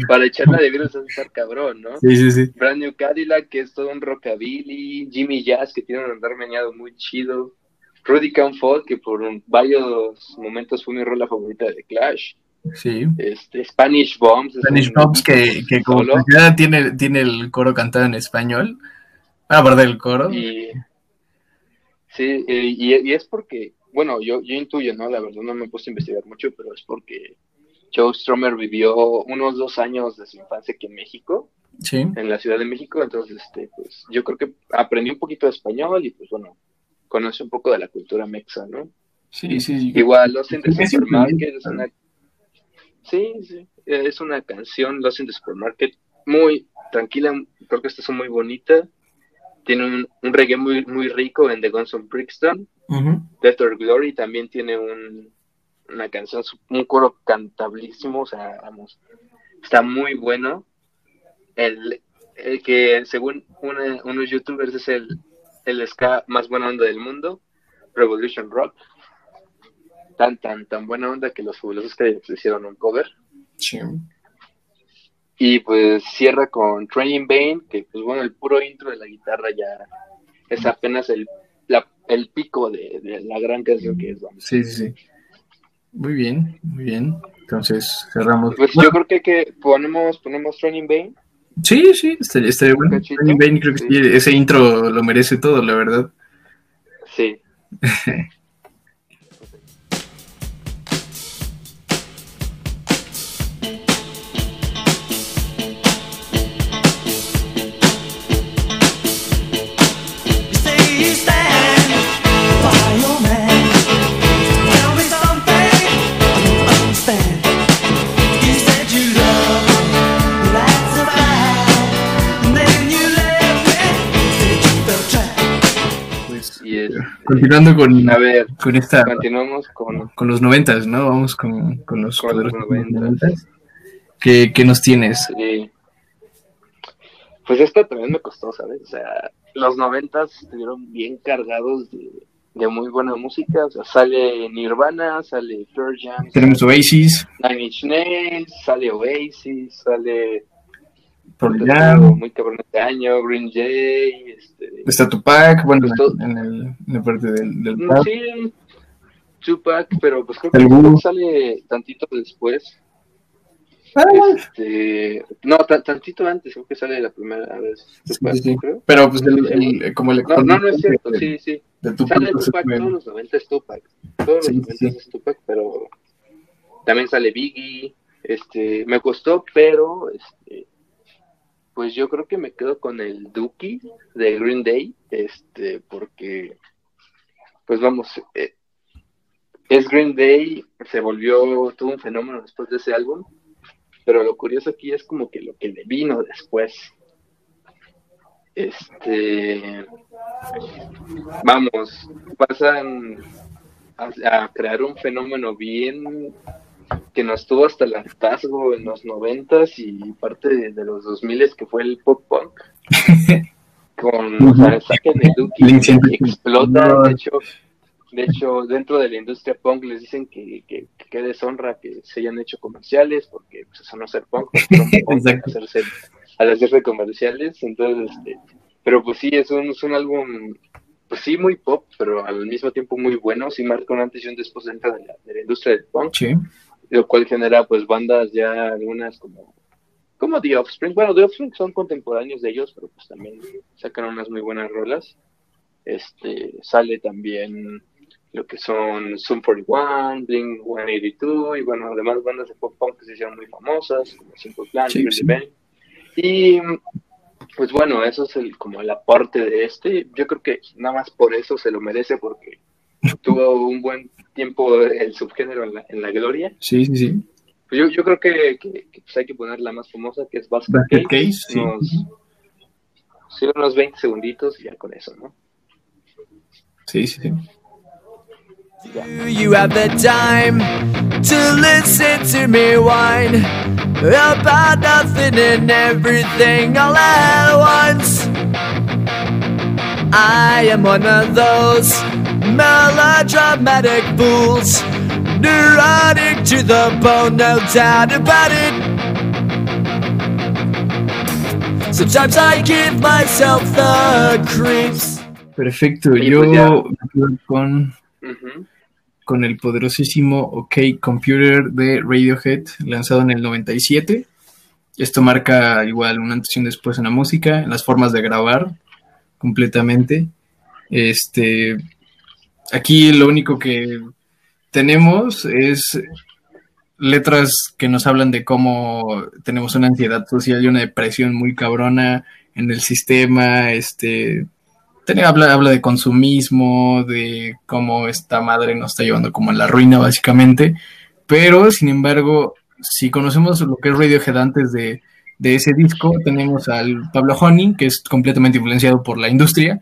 para echarle a The Beatles es estar cabrón, ¿no? Sí, sí, sí. Brand New Cadillac, que es todo un rockabilly, Jimmy Jazz, que tiene un andar meñado muy chido, Rudy Can Fall, que por un, varios momentos fue mi rola favorita de Clash. Sí. Este, Spanish Bombs. Spanish Bombs, que, que como ya tiene, tiene el coro cantado en español. Ah, aparte del coro. Y, sí, y, y, es porque, bueno, yo, yo intuyo, ¿no? La verdad no me he puesto a investigar mucho, pero es porque Joe Stromer vivió unos dos años de su infancia aquí en México. Sí. En la Ciudad de México, entonces, este, pues, yo creo que aprendí un poquito de español y, pues, bueno, conoce un poco de la cultura mexa, ¿no? Sí, sí. Igual, Los in the Supermarket es una... Sí, sí, es una canción, Los in the Supermarket, muy tranquila, creo que esta es muy bonita. Tiene un, un reggae muy, muy rico en The Guns of Brixton. Uh -huh. Death or Glory también tiene un, una canción, un coro cantablísimo, o sea, vamos, está muy bueno. El, el que según una, unos youtubers es el, el ska más buena onda del mundo, Revolution Rock. Tan, tan, tan buena onda que los fabulosos que hicieron un cover. Sí. Y pues cierra con Training Bane, que pues bueno, el puro intro de la guitarra ya es apenas el, la, el pico de, de, la gran canción que es. Vamos. Sí, sí, sí. Muy bien, muy bien. Entonces cerramos. Pues bueno. yo creo que, que ponemos, ponemos Training Bane. Sí, sí, estaría, estaría bueno. Training Bane creo que sí. ese intro lo merece todo, la verdad. Sí. [LAUGHS] Continuando con, a ver, con esta. Continuamos con, con los noventas, ¿no? Vamos con, con los con los noventas. ¿Qué, ¿Qué, nos tienes? Sí. Pues esta también me costó, ¿sabes? O sea, los noventas estuvieron bien cargados de, de, muy buena música. O sea, sale Nirvana, sale Pearl Jam. Tenemos Oasis. Nine Inch Nails, sale Oasis, sale Pearl Jam. Muy cabrón este año, Green Day. Este, Está Tupac, bueno, en, el, en la parte del, del pop. Sí, Tupac, pero pues creo que Tupac sale tantito después. Ah. Este, no, tantito antes, creo que sale la primera vez. Tupac, sí, sí. Creo. Pero pues el, el, como el no, no, no es cierto, de, sí, sí. De Tupac, sale Tupac, todos los 90 es Tupac. Todos los 90 sí. es Tupac, pero también sale Biggie. Este, me costó, pero este, pues yo creo que me quedo con el Dookie de Green Day, este, porque, pues vamos, eh, es Green Day, se volvió todo un fenómeno después de ese álbum, pero lo curioso aquí es como que lo que le vino después. Este, vamos, pasan a, a crear un fenómeno bien que nos tuvo hasta el hartazgo en los noventas y parte de, de los dos miles que fue el pop punk [LAUGHS] con sea, saquen el Duki explota No. de hecho de hecho dentro de la industria punk les dicen que, que, que deshonra que se hayan hecho comerciales porque pues, eso no es ser punk, [LAUGHS] Exacto. hacerse, al hacerse comerciales entonces este pero pues sí es un, es un álbum pues sí muy pop pero al mismo tiempo muy bueno sí marca un antes y un después dentro de la, de la industria del punk Sí. Lo cual genera pues bandas ya algunas como como The Offspring, bueno The Offspring son contemporáneos de ellos, pero pues también sacan unas muy buenas rolas. Este sale también lo que son Sum 41, Blink 182 y bueno, además bandas de pop punk que se hicieron muy famosas, como Simple Plan, Sí, sí. Y pues bueno, eso es el como el aporte de este. Yo creo que nada más por eso se lo merece porque tuvo un buen tiempo el subgénero en la, en la gloria. Sí, sí, sí. Pues yo, yo creo que, que, que, pues hay que poner la más famosa, que es Basket, Basket Case. Case, sí. Unos, sí, unos 20 segunditos y ya con eso, ¿no? Sí, sí, sí. Do you have the time to listen to me whine about nothing and everything all at once? I am one of those melodramatic fools. Neurotic to the bone, no doubt about it. Sometimes I give myself the creeps. Perfecto, yo pues ya. me quedo con, con el poderosísimo OK Computer de Radiohead, lanzado en el 97. Esto marca igual un antes y un después en la música, en las formas de grabar, completamente. Este, aquí lo único que tenemos es letras que nos hablan de cómo tenemos una ansiedad social y una depresión muy cabrona en el sistema, este, tiene- habla, habla de consumismo, de cómo esta madre nos está llevando como a la ruina, básicamente. Pero, sin embargo, si conocemos lo que es Radiohead antes de, de ese disco, tenemos al Pablo Honey, que es completamente influenciado por la industria.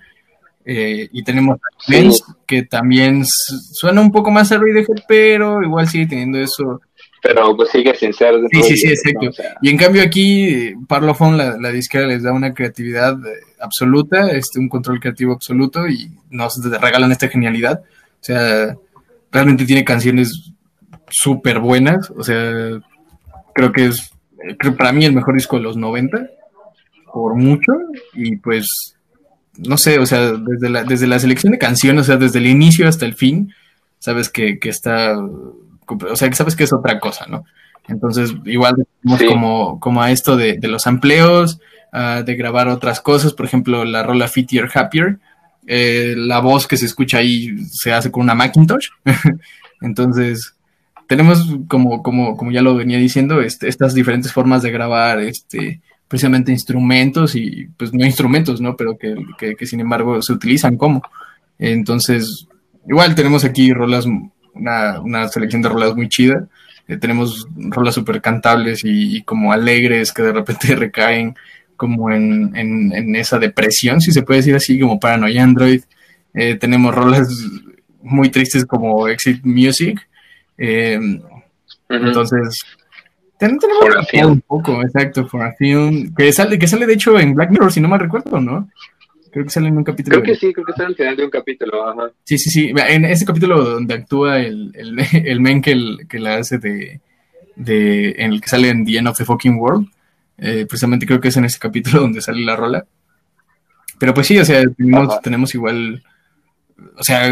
Eh, y tenemos Sí. Que también suena un poco más a Radiohead, pero igual sigue teniendo eso Pero pues sigue sin ser. Sí, sí, sí, exacto. ¿no? O sea, y en cambio aquí, eh, Parlophone, la, la disquera les da una creatividad eh, absoluta, este, un control creativo absoluto y nos regalan esta genialidad. O sea, realmente tiene canciones súper buenas. O sea, creo que es, creo para mí el mejor disco de los 90, por mucho. Y pues, no sé, o sea, desde la, desde la selección de canciones, o sea, desde el inicio hasta el fin, sabes que, que está, o sea, que sabes que es otra cosa, ¿no? Entonces, igual Sí. como, como a esto de, de los amplios, ah, de grabar otras cosas, por ejemplo, la rola Fittier Happier, eh, la voz que se escucha ahí se hace con una Macintosh. [LAUGHS] Entonces, tenemos como, como, como ya lo venía diciendo, este, estas diferentes formas de grabar, este, precisamente instrumentos y pues no instrumentos, ¿no? Pero que, que, que sin embargo se utilizan como. Entonces, igual tenemos aquí rolas, una, una selección de rolas muy chida. Eh, tenemos rolas súper cantables y, y como alegres que de repente [LAUGHS] recaen como en, en, en esa depresión, si se puede decir así, como Paranoia Android. Eh, tenemos rolas muy tristes como Exit Music. Eh, entonces, ten- tenemos For a todo Film. un poco, exacto, for a film, que sale, que sale de hecho en Black Mirror, si no mal recuerdo, ¿no? Creo que sale en un capítulo. Creo que sí, creo que está al final de un capítulo. Ajá. Sí, sí, sí. En ese capítulo donde actúa el, el, [LAUGHS] el men que, el- que la hace de, de. en el que sale en The End of the Fucking World. eh, precisamente creo que es en ese capítulo [LAUGHS] donde sale la rola. Pero pues sí, o sea, tenemos, tenemos igual. O sea,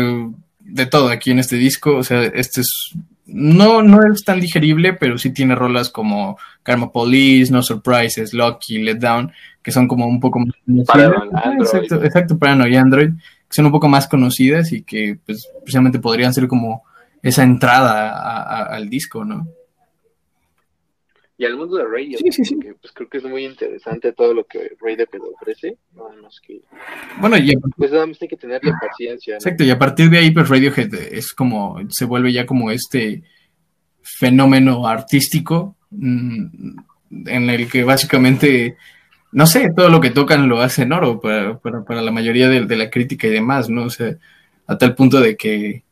de todo aquí en este disco. O sea, este es. No, no es tan digerible, pero sí tiene rolas como Karma Police, No Surprises, Lucky, Let Down, que son como un poco más conocidas. Android. Exacto, exacto, Paranoid Android, que son un poco más conocidas y que pues precisamente podrían ser como esa entrada a- a- al disco, ¿no? Y al mundo de radio, Sí, sí, sí. pues creo que es muy interesante todo lo que Radiohead ofrece. Nada más que, Bueno, y pues nada más hay que tenerle paciencia. ¿no? exacto, y a partir de ahí, pues Radiohead es como, se vuelve ya como este fenómeno artístico mm, en el que básicamente, no sé, todo lo que tocan lo hacen oro para, para, para la mayoría de, de la crítica y demás, ¿no? O sea, a tal punto de que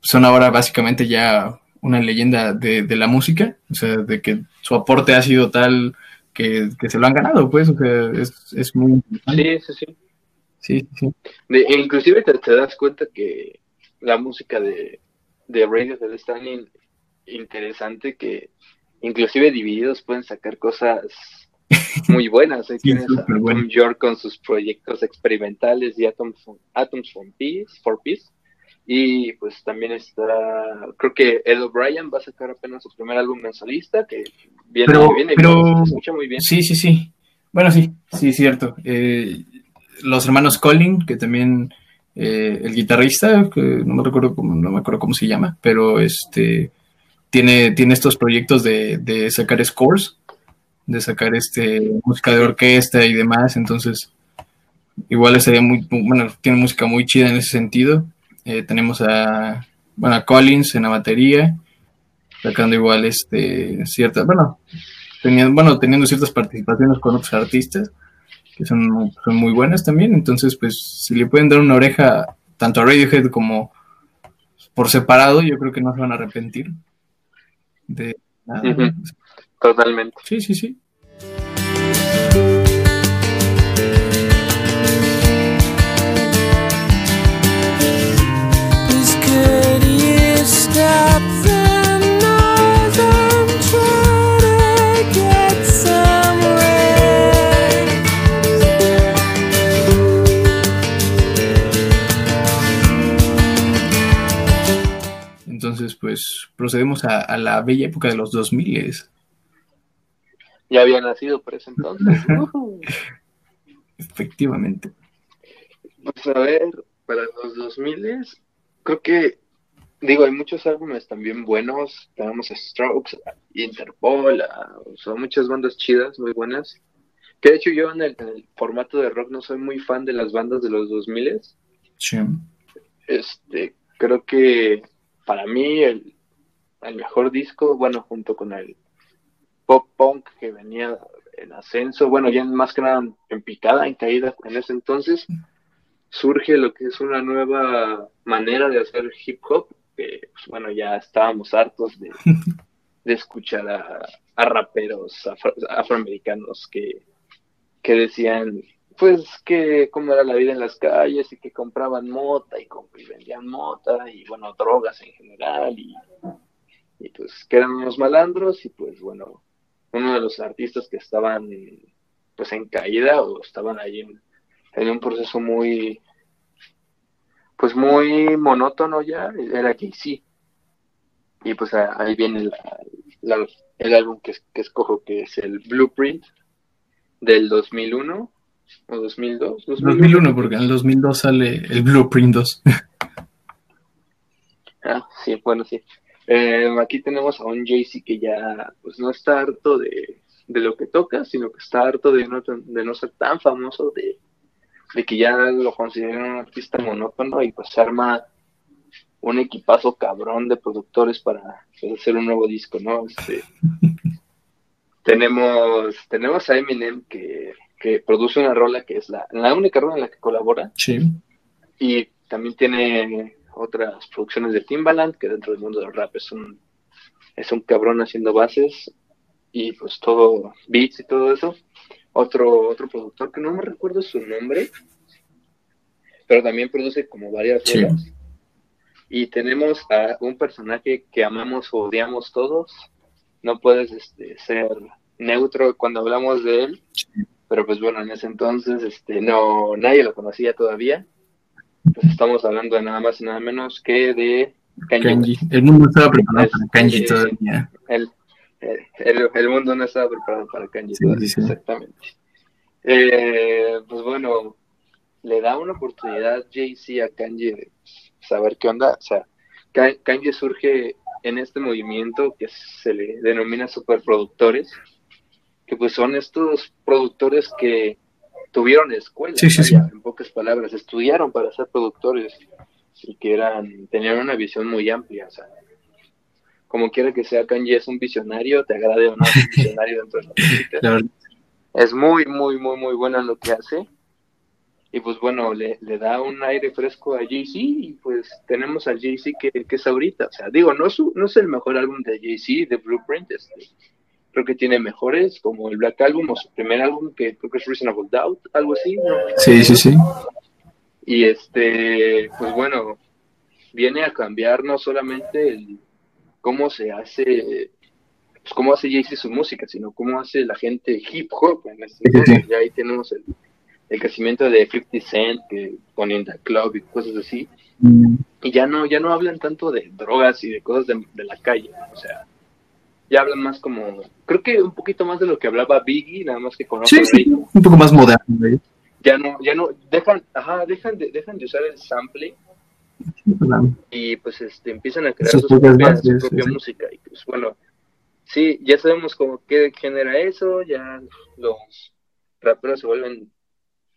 son ahora básicamente ya una leyenda de, de la música, o sea, de que su aporte ha sido tal que, que se lo han ganado, pues, o sea, es, es muy. Sí, sí, sí. Sí, sí, De- inclusive te, te das cuenta que la música de, de Radiohead es tan in- interesante que inclusive divididos pueden sacar cosas [LAUGHS] muy buenas. Ahí Sí, tienes a bueno. York con sus proyectos experimentales y Atoms, Atoms for Peace, for Peace. Y pues también está, creo que Ed O'Brien va a sacar apenas su primer álbum en solista, que viene, Pero- se escucha muy bien. Sí, sí, sí. Bueno, sí, sí, cierto. Eh, los hermanos Colin, que también eh, el guitarrista, que no me recuerdo cómo, no me acuerdo cómo se llama, pero este tiene, tiene estos proyectos de, de sacar scores, de sacar este música de orquesta y demás, entonces igual estaría muy, bueno, tiene música muy chida en ese sentido. Eh, tenemos a, bueno, a Collins en la batería, sacando igual este cierta, bueno, teniendo, bueno, teniendo ciertas participaciones con otros artistas que son, son muy buenas también. Entonces, pues, si le pueden dar una oreja tanto a Radiohead como por separado, yo creo que no se van a arrepentir de nada. Totalmente. Sí, sí, sí. Entonces, pues procedemos a, la bella época de los 2000. Ya había nacido por ese entonces. [LAUGHS] Efectivamente. Pues a ver, para los 2000, creo que digo, hay muchos álbumes también buenos. Tenemos a Strokes, a Interpol, a- o sea, muchas bandas chidas, muy buenas. Que de hecho yo en el, en el formato de rock no soy muy fan de las bandas de los 2000 Sí. Este, creo que para mí el, el mejor disco, bueno, junto con el pop punk que venía en ascenso, bueno, ya más que nada en picada, en caída en ese entonces, surge lo que es una nueva manera de hacer hip hop, que pues, bueno, ya estábamos hartos de, escuchar a, raperos afro- afroamericanos que, que decían pues que cómo era la vida en las calles y que compraban mota y, vendían mota y bueno, drogas en general y, y pues que eran unos malandros y pues bueno, uno de los artistas que estaban pues en caída o estaban ahí en un proceso muy pues muy monótono ya, era Jay-Z. Y pues ahí viene la- la- el álbum que, que escojo que es el Blueprint del 2001 o 2002. 2001, porque en el 2002 sale el Blueprint 2. [LAUGHS] Ah, sí, bueno, sí. Eh, aquí tenemos a un Jay-Z que ya pues no está harto de, de lo que toca, sino que está harto de no, de no ser tan famoso, de, de que ya lo consideran un artista monótono y pues se arma un equipazo cabrón de productores para pues, hacer un nuevo disco, ¿no? Este, [LAUGHS] tenemos, tenemos a Eminem que, que produce una rola que es la, la única rola en la que colabora Sí. y también tiene otras producciones de Timbaland, que dentro del mundo del rap es un, es un cabrón haciendo bases y pues todo, beats y todo eso. Otro, otro productor que no me recuerdo su nombre, pero también produce como varias Sí. rolas. Y tenemos a un personaje que amamos o odiamos todos. No puedes este, ser neutro cuando hablamos de él, pero pues bueno, en ese entonces este, no, nadie lo conocía todavía. Pues estamos hablando de nada más y nada menos que de Kanji. West. El mundo estaba preparado para Kanji todavía. El, el, el mundo no estaba preparado para Kanye Sí, todavía, sí, sí. exactamente. Eh, pues bueno, le da una oportunidad Jay-Z a Kanye de saber qué onda. O sea, Ka- Kanye surge en este movimiento que se le denomina superproductores, que pues son estos productores que tuvieron escuela, Sí, sí, vaya, en pocas palabras, estudiaron para ser productores y que eran, tenían una visión muy amplia, o sea, como quiera que sea Kanye es un visionario, te agrade o no es un visionario dentro de [LAUGHS] la música La es muy, muy, muy, muy buena en lo que hace. Y pues bueno, le, le da un aire fresco a Jay-Z y pues tenemos a Jay-Z que, que es ahorita. O sea, digo, no es, su- no es el mejor álbum de Jay-Z, de Blueprint. Este, creo que tiene mejores, como el Black Album o su primer álbum, que creo que es Reasonable Doubt, algo así. ¿no? Sí, sí, sí. Y este, pues bueno, viene a cambiar no solamente el cómo se hace, pues cómo hace Jay-Z su música, sino cómo hace la gente hip hop. En este Sí, sí. Ya ahí tenemos el, el crecimiento de 50 Cent, que ponen The Club y cosas así. Mm, Y ya no, ya no hablan tanto de drogas y de cosas de, de la calle, o sea, ya hablan más como, creo que un poquito más de lo que hablaba Biggie, nada más que con otro Sí, sí, un poco más moderno. güey. ya no, ya no, dejan, ajá, dejan de, dejan de usar el sample y pues este empiezan a crear Sus sus propias propia, bases, su propia sí. música y pues bueno, sí, ya sabemos como qué genera eso, ya los raperos se vuelven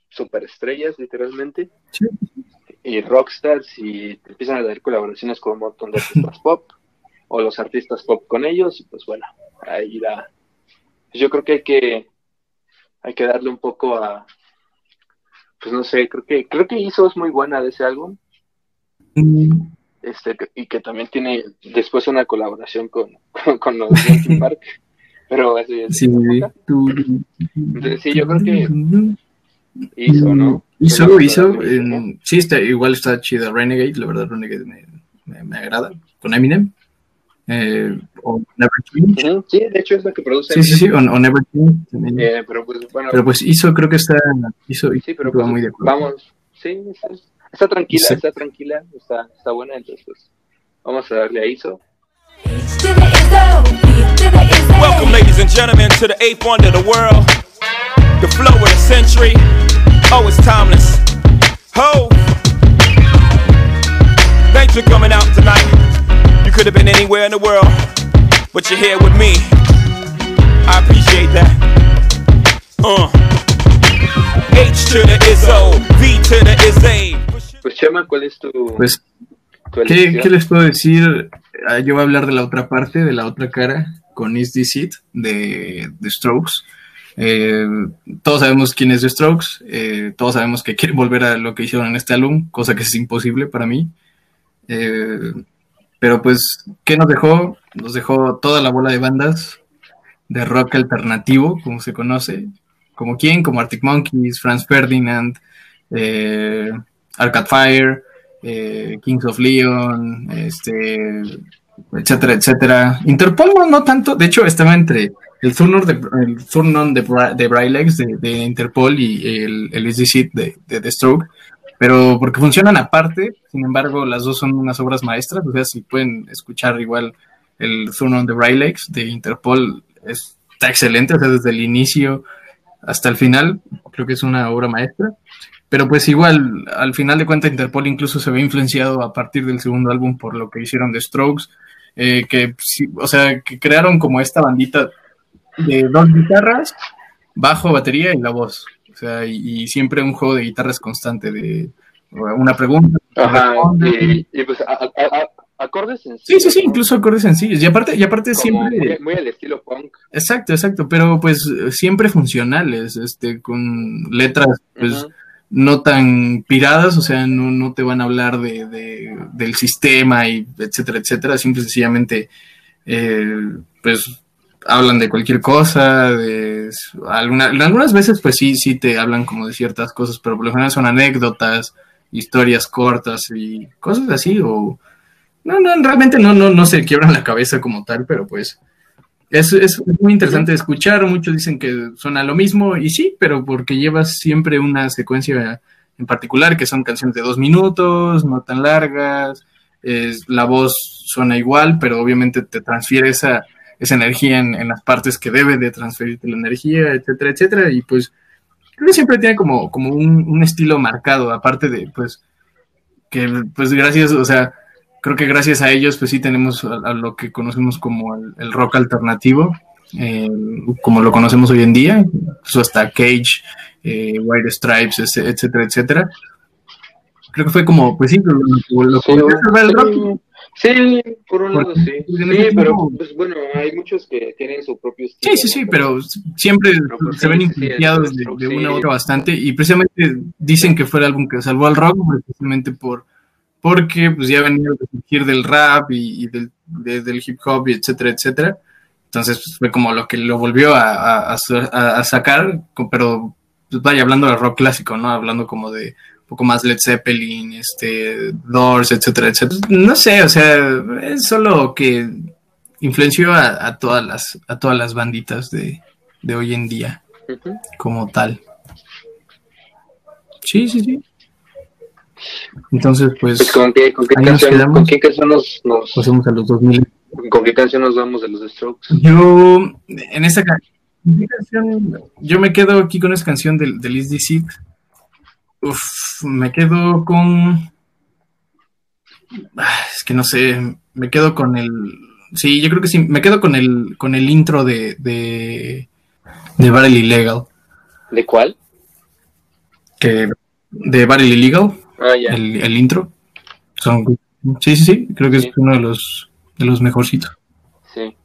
superestrellas literalmente Sí. y rockstars y empiezan a dar colaboraciones con un montón de artistas [LAUGHS] pop o los artistas pop con ellos y pues bueno, ahí la yo creo que hay que hay que darle un poco a pues no sé, creo que creo que hizo es muy buena de ese álbum este y que también tiene después una colaboración con, [LAUGHS] con, con los Linkin [LAUGHS] Park pero eso ya es Sí, Entonces, sí, yo creo que hizo, ¿no? Hizo, la hizo. sí, está, igual está chida Renegade, la verdad, Renegade me, me, me agrada. Con Eminem. Eh, o Never Change. Sí, de hecho es la que produce. Sí, sí, sí, o, o Never Change también. Eh, pero pues bueno, Pero pues hizo, creo que está. Hizo, sí, pero pues, muy de acuerdo. vamos, sí, está, está tranquila, Sí. está tranquila, está, está buena, entonces pues Vamos a darle a ISO. Welcome, ladies and gentlemen, to the eighth wonder of the world, the flow of the century. Oh, it's timeless. Ho! Thanks for coming out tonight. You could have been anywhere in the world, but you're here with me. I appreciate that. Uh. H to the Izzo, V to the Izzy. Pues Chema, ¿cuál es tu, Pues, tu ¿qué, elección? qué les puedo decir? Ah, Yo voy a hablar de la otra parte, de la otra cara, con Is This It, de, de Strokes. Eh, todos sabemos quién es The Strokes, eh, todos sabemos que quieren volver a lo que hicieron en este álbum, cosa que es imposible para mí. Eh, pero pues, ¿qué nos dejó? Nos dejó toda la bola de bandas de rock alternativo, como se conoce. ¿Como quién? Como Arctic Monkeys, Franz Ferdinand, eh, Arcade Fire, eh, Kings of Leon, este, etcétera, etcétera. Interpol no, no tanto, de hecho estaba entre el Thurnon de, el de, Bra- de de, Interpol y el, el Seat de, de The Stroke, pero porque funcionan aparte, sin embargo las dos son unas obras maestras, o sea, si pueden escuchar igual el Thurnon de Brylex de Interpol, está excelente, o sea, desde el inicio hasta el final, creo que es una obra maestra. Pero pues igual, al final de cuentas, Interpol incluso se ve influenciado a partir del segundo álbum por lo que hicieron de Strokes, eh, que, sí, o sea, que crearon como esta bandita de dos guitarras, bajo, batería y la voz. O sea, y, y siempre un juego de guitarras constante, de una pregunta. Ajá, y, y pues a- a- a- acordes Sí, sencillos. sí, sí, ¿no? incluso acordes sencillos. Y aparte, y aparte Como siempre... muy, muy al estilo punk. Exacto, exacto, pero pues siempre funcionales, este, con letras, pues. No tan piradas, o sea, no, no te van a hablar de, de- del sistema y etcétera, etcétera, simple sencillamente, eh, pues hablan de cualquier cosa, de alguna, algunas veces pues sí, sí te hablan como de ciertas cosas, pero por lo general son anécdotas, historias cortas y cosas así, o no, no, realmente no, no, no se quiebran la cabeza como tal, pero pues es, es muy interesante escuchar. Muchos dicen que suena lo mismo, y sí, pero porque llevas siempre una secuencia en particular, que son canciones de dos minutos, no tan largas. es- la voz suena igual, pero obviamente te transfiere esa, esa energía en, en las partes que debe de transferirte la energía, etcétera, etcétera. Y pues creo que siempre tiene como, como un, un estilo marcado, aparte de pues que pues gracias, o sea, creo que gracias a ellos, pues sí tenemos a, a lo que conocemos como el, el rock alternativo, eh, como lo conocemos hoy en día, incluso hasta Cage, eh, White Stripes, etcétera, etcétera. Creo que fue como, pues sí, lo, lo, Sí, que salvar el rock. sí, sí, por un lado sí. Sí, pero pues bueno, hay muchos que tienen su propio estilo. Sí, sí, sí, ¿no? pero siempre pues, se sí, ven sí, sí, influenciados de, de una sí. u otra bastante y precisamente dicen que fue el álbum que salvó al rock precisamente por porque pues ya venía de surgir del rap y, y del, de- del hip hop y etcétera, etcétera. Entonces pues, fue como lo que lo volvió a, a- a sa- a- a sacar, pero pues, vaya hablando de rock clásico, ¿no? Hablando como de un poco más Led Zeppelin, este, Doors, etcétera, etcétera. No sé, o sea, es solo que influenció a, a todas las a todas las banditas de, de hoy en día como tal. Sí, sí, sí. Entonces, Pues, pues, ¿con qué, con qué nos canción, quedamos. ¿con qué canción nos, nos- pasemos a los 2000. con qué canción nos vamos de los Strokes? Yo, en esta ca- ¿qué canción, yo me quedo aquí con esa canción del, del Is This It. Uf, me quedo con. Ah, Es que no sé, me quedo con el. Sí, yo creo que sí, me quedo con el, con el intro de, de, de Barrel Illegal. ¿De cuál? Que, de Barrel Illegal. Ah, ya. el, el intro. Son, sí, sí, sí, creo que Sí. es uno de los, de los mejorcitos. Sí.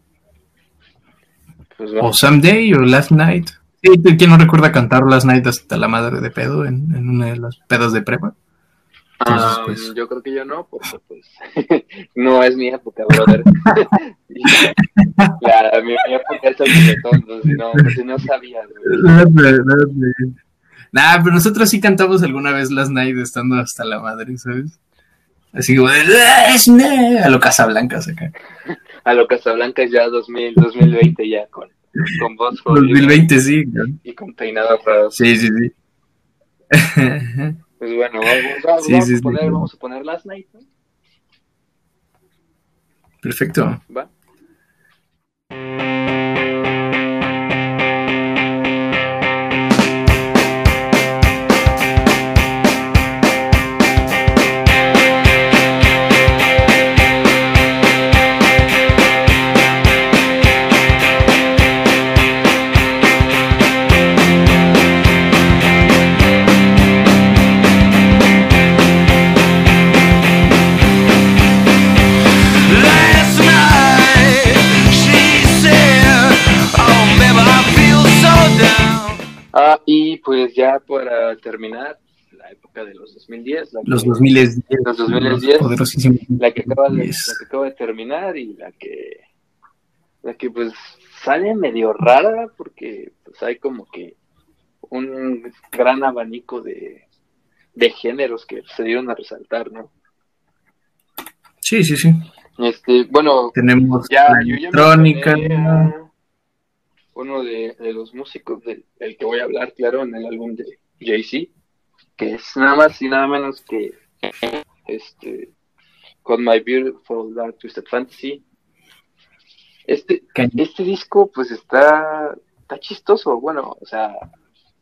Pues O. Someday o Last Night. ¿Quién no recuerda cantar Last Night hasta la madre de pedo en, en una de las pedas de prepa? Entonces, Ah, pues- Yo creo que yo no, porque pues [LAUGHS] no es mi época, brother. [LAUGHS] [LAUGHS] la, mi, mi época es el reggaetón, si no, si no sabía. Nah, pero nosotros sí cantamos alguna vez Last Night estando hasta la madre, ¿sabes? Así como de a lo Casablancas acá. A lo Casablanca ya 2000, 2020 ya con, con voz jodida 2020, sí. ¿no? y con peinados raros. Sí, sí, sí. Pues bueno, vamos, [LAUGHS] vamos, Sí, vamos sí, a sí. poner, vamos a poner Last Night, ¿no? Perfecto. ¿Va? Ah, y pues ya para terminar, la época de los 2010, la Los que- 2010. Los 2010, poderosísimos la que acaba de, 2010. la que acaba de terminar y la que la que pues sale medio rara porque pues hay como que un gran abanico de, de géneros que se dieron a resaltar, ¿no? Sí, sí, sí. Este, bueno, Tenemos ya yo ya electrónica. mencioné a uno de, de los músicos del el que voy a hablar, claro, en el álbum de Jay-Z, que es nada más y nada menos que este con My Beautiful Dark Twisted Fantasy. Este, este disco pues está, está chistoso, bueno, o sea,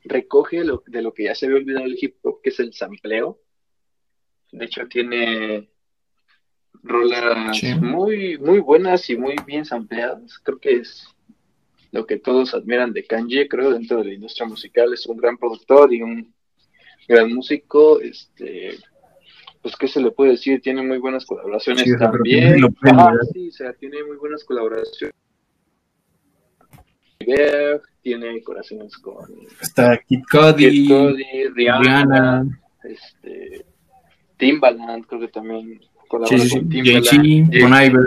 recoge lo, de lo que ya se había olvidado el hip hop, que es el sampleo. De hecho tiene rolas Sí. muy, muy buenas y muy bien sampleadas. Creo que es lo que todos admiran de Kanye, creo, dentro de la industria musical. Es un gran productor y un gran músico. Este, pues, ¿qué se le puede decir? Tiene muy buenas colaboraciones Sí, también. ver. sí, o sea, tiene muy buenas colaboraciones. Tiene corazones con Está Kid Cudi, Kid Cudi, Rihanna, Rihanna, este, Timbaland, creo que también colabora sí, sí, con Timbaland. Jay- Iver.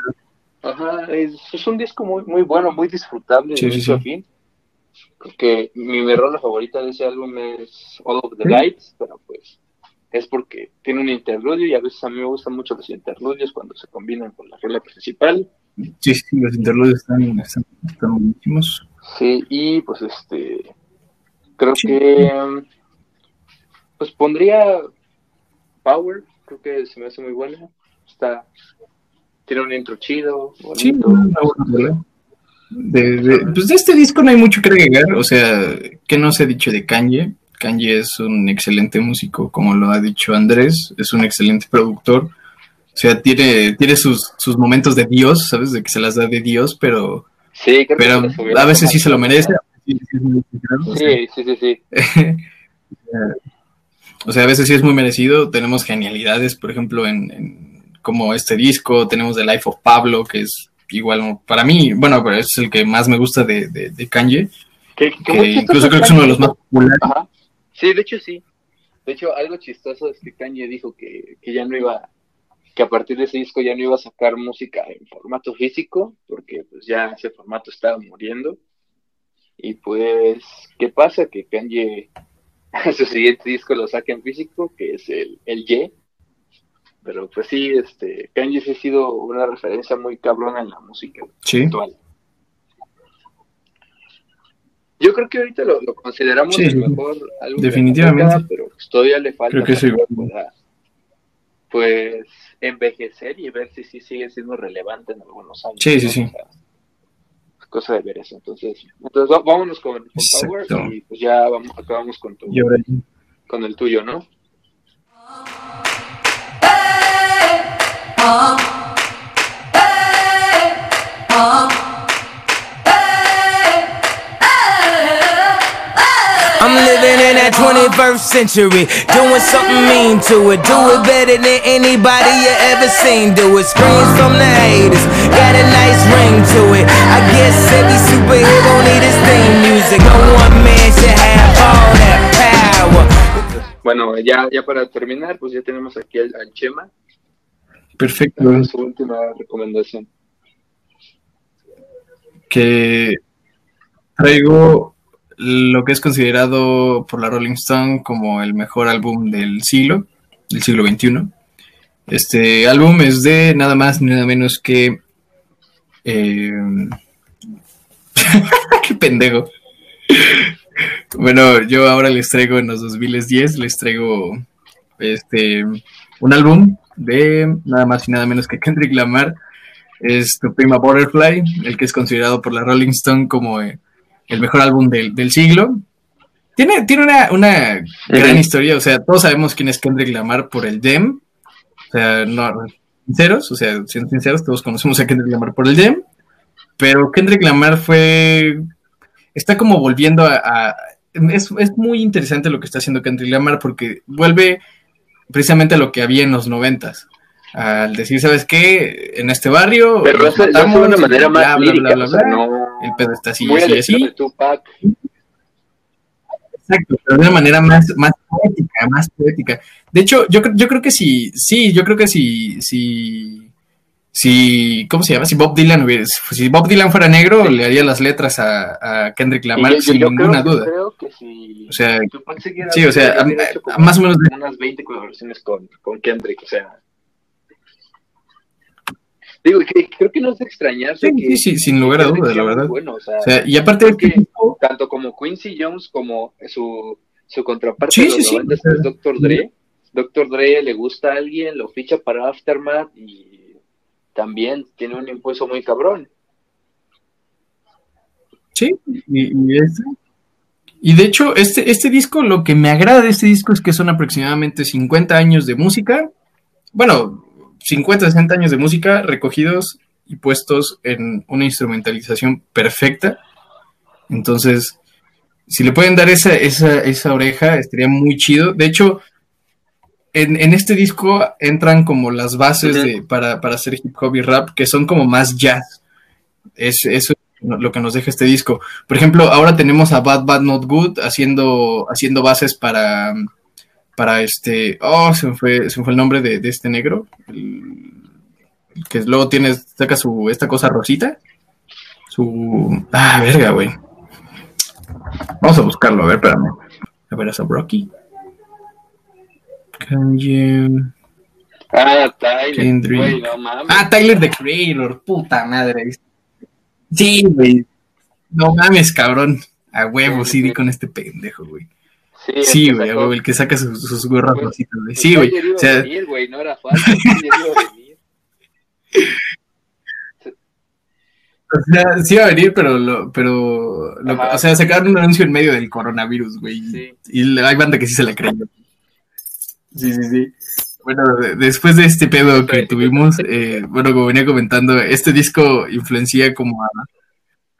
Ajá, es, es un disco muy, muy bueno, muy disfrutable Sí, de sí, a fin. Creo que mi, mi rola favorita de ese álbum es All of the Sí. Lights, pero pues es porque tiene un interludio y a veces a mí me gustan mucho los interludios cuando se combinan con la rola principal. Sí, sí, los interludios están, están, están buenísimos. Sí, y pues este, creo que pues pondría Power, creo que se me hace muy buena. Está, tiene un intro chido, Sí, bonito. buena rola. De, de- pues de este disco no hay mucho que agregar, o sea, que no se ha dicho de Kanye. Kanye es un excelente músico, como lo ha dicho Andrés, es un excelente productor. O sea, tiene, tiene sus, sus momentos de Dios, ¿sabes? De que se las da de Dios, pero, Sí, creo pero a veces sí se lo merece. sí Sí, sí, sí, [LAUGHS] sí. O sea, a veces sí es muy merecido. Tenemos genialidades, por ejemplo, en, en como este disco. Tenemos The Life of Pablo, que es igual para mí, bueno, pero es el que más me gusta de, de, de Kanye. Que, incluso creo que es uno de los más populares. Ajá. Sí, de hecho sí. De hecho, algo chistoso es que Kanye dijo que, que ya no iba, que a partir de ese disco ya no iba a sacar música en formato físico, porque pues ya ese formato estaba muriendo. Y pues, ¿qué pasa? Que Kanye [LAUGHS] su siguiente disco lo saca en físico, que es el, el Y. Pero pues sí, este, Kanye sí ha sido una referencia muy cabrona en la música Sí. actual. Yo creo que ahorita lo, lo consideramos Sí, el mejor álbum de la Definitivamente. década, pero pues todavía le falta Creo que sí. para pues envejecer y ver si sí sigue siendo relevante en algunos años. Sí, sí, ¿no? sí. O sea, cosa de ver eso. Entonces, entonces vámonos con, con Power y pues ya vamos, acabamos con tu, con el tuyo, ¿no? I'm living in that 21st century, doing something mean to it. Do it better than anybody you ever seen. Do it. Screams from the haters, got a nice ring to it. I guess every superhero need his theme music. No one man should have all that power. Bueno, ya, ya para terminar, pues ya tenemos aquí al, al Chema, perfecto. su última recomendación. Que traigo lo que es considerado por la Rolling Stone como el mejor álbum del siglo, del siglo XXI. Este álbum es de nada más ni nada menos que. eh, [LAUGHS] ¡Qué pendejo! Bueno, yo ahora les traigo en los 2010, les traigo este un álbum de nada más y nada menos que [LAUGHS] Kendrick Lamar, es To Prima Butterfly, el que es considerado por la Rolling Stone como eh, el mejor álbum del, del siglo. Tiene, tiene una, una gran historia, o sea, todos sabemos quién es Kendrick Lamar por el Dem, o sea, no, sinceros, o sea, siendo sinceros, todos conocemos a Kendrick Lamar por el Dem, pero Kendrick Lamar fue, está como volviendo a, es, es, muy interesante lo que está haciendo Kendrick Lamar porque vuelve precisamente lo que había en los noventas, al decir, ¿sabes qué? En este barrio. Pero eso, de una manera más lírica, bla, no, el pedo está así, así, así. Exacto, pero de una manera más, más poética, más poética. De hecho, yo, yo creo que si, sí, yo creo que si, si, si, ¿cómo se llama? Si Bob Dylan hubiera, si Bob Dylan fuera negro, le haría las letras a, a Kendrick Lamar yo, sin yo ninguna creo, duda. Creo que si o sea, sí, o sea, a, a, más o menos. De... Unas 20 colaboraciones con, con Kendrick, o sea. Digo, que, creo que no es de extrañarse. Sí, que, sí, sin lugar a dudas, la verdad. Bueno, o sea, o sea, y aparte de que, tanto como Quincy Jones como su, su contraparte de los sí, 90 sí. es Dr. Dre. Dr. Dre le gusta a alguien, lo ficha para Aftermath y también tiene un impulso muy cabrón. Sí, y, este, y de hecho, este, este disco, lo que me agrada de este disco es que son aproximadamente 50 años de música. Bueno, 50, 60 años de música recogidos y puestos en una instrumentalización perfecta. Entonces, si le pueden dar esa, esa, esa oreja, estaría muy chido. De hecho, en, en este disco entran como las bases uh -huh. de, para, para, hacer hip hop y rap, que son como más jazz. Es, eso es lo que nos deja este disco. Por ejemplo, ahora tenemos a Bad Bad Not Good haciendo, haciendo bases para para este. Oh, se me fue, se me fue el nombre de, de este negro. El, que luego tiene, saca su esta cosa rosita. Su. Ah, verga, güey. Vamos a buscarlo, a ver, espérame. A ver, a Rocky. Can you. Ah, Tyler. No mames. Ah, Tyler the Creator, puta madre. Sí, güey. No mames, cabrón. A huevo, sí, di con este pendejo, güey. Sí, güey, sí, el que saca sus, sus gorras rositas, güey. Sí, güey. O sea, venir, güey, no era fácil. [LAUGHS] O sea, sí iba a venir, pero, lo, pero lo, o sea, sacaron un anuncio en medio del coronavirus, güey. Sí. Y hay banda que sí se la creyó. Sí, sí, sí. Bueno, de, después de este pedo que tuvimos, eh, bueno, como venía comentando, este disco influencia como a,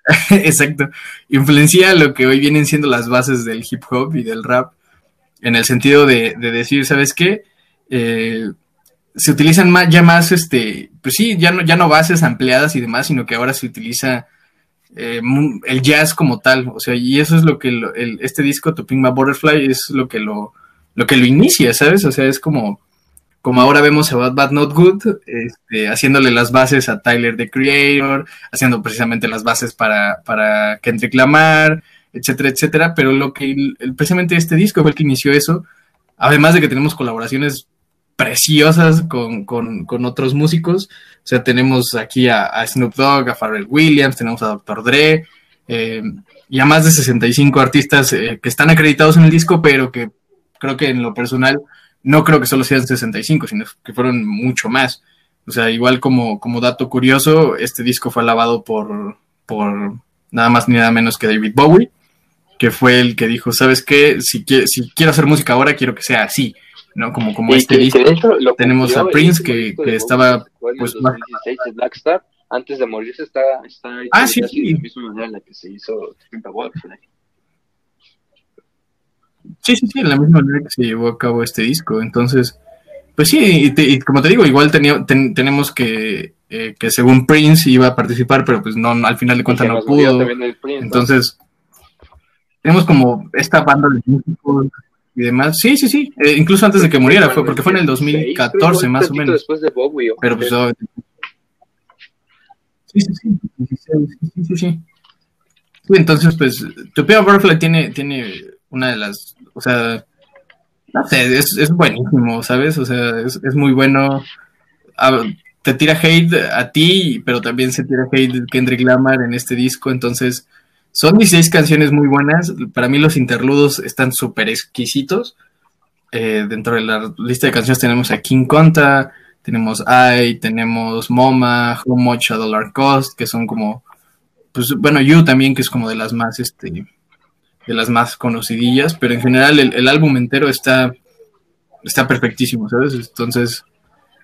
[LAUGHS] Exacto. Influencia lo que hoy vienen siendo las bases del hip hop y del rap, en el sentido de, de decir, ¿sabes qué? Eh, se utilizan más, ya más, este, pues sí, ya no, ya no bases ampliadas y demás, sino que ahora se utiliza eh, el jazz como tal. O sea, y eso es lo que lo, el, este disco, To Pink My Butterfly, es lo que lo, lo que lo inicia, ¿sabes? O sea, es como como ahora vemos a Bad Bad Not Good, este, haciéndole las bases a Tyler the Creator, haciendo precisamente las bases para, para Kendrick Lamar, etcétera, etcétera, pero lo que precisamente este disco fue el que inició eso, además de que tenemos colaboraciones preciosas con, con, con otros músicos, o sea, tenemos aquí a, a, Snoop Dogg, a Pharrell Williams, tenemos a Dr. Dre, eh, y a más de 65 artistas eh, que están acreditados en el disco, pero que creo que en lo personal no creo que solo sean 65, sino que fueron mucho más. O sea, igual como, como dato curioso, este disco fue alabado por, por nada más ni nada menos que David Bowie, que fue el que dijo, ¿sabes qué? Si, si quiero hacer música ahora, quiero que sea así, ¿no? Como, como y este que, disco. Que hecho, Tenemos a Prince, que, que estaba... Pues, 2016, más... Blackstar, antes de morirse, está, está ah, sí, sí. de la misma manera en la que se hizo. Sí, sí, sí, en la misma manera que se llevó a cabo este disco. Entonces, pues sí, y, te, y como te digo, igual tenía, ten, tenemos que, eh, que según Prince iba a participar, pero pues no, al final de cuentas no pudo. Prince, Entonces, tenemos como esta banda de músicos y demás. Sí, sí, sí, eh, incluso antes de que muriera, fue porque fue en el 2014 más o menos. Después de Bowie, pero pues... Oh, sí, sí, sí, sí, sí, sí, sí. Entonces, pues, Topia Butterfly tiene, tiene una de las, o sea, no sé, es, buenísimo, ¿sabes? O sea, es, muy bueno. A, te tira hate a ti, pero también se tira hate Kendrick Lamar en este disco, entonces son 16 canciones muy buenas. Para mí los interludos están súper exquisitos. Eh, dentro de la lista de canciones tenemos a King Conta, tenemos I, tenemos MoMA, How Much a Dollar Cost, que son como, pues bueno, You también, que es como de las más, este, de las más conocidillas, pero en general el, álbum entero está, está perfectísimo, ¿sabes? Entonces,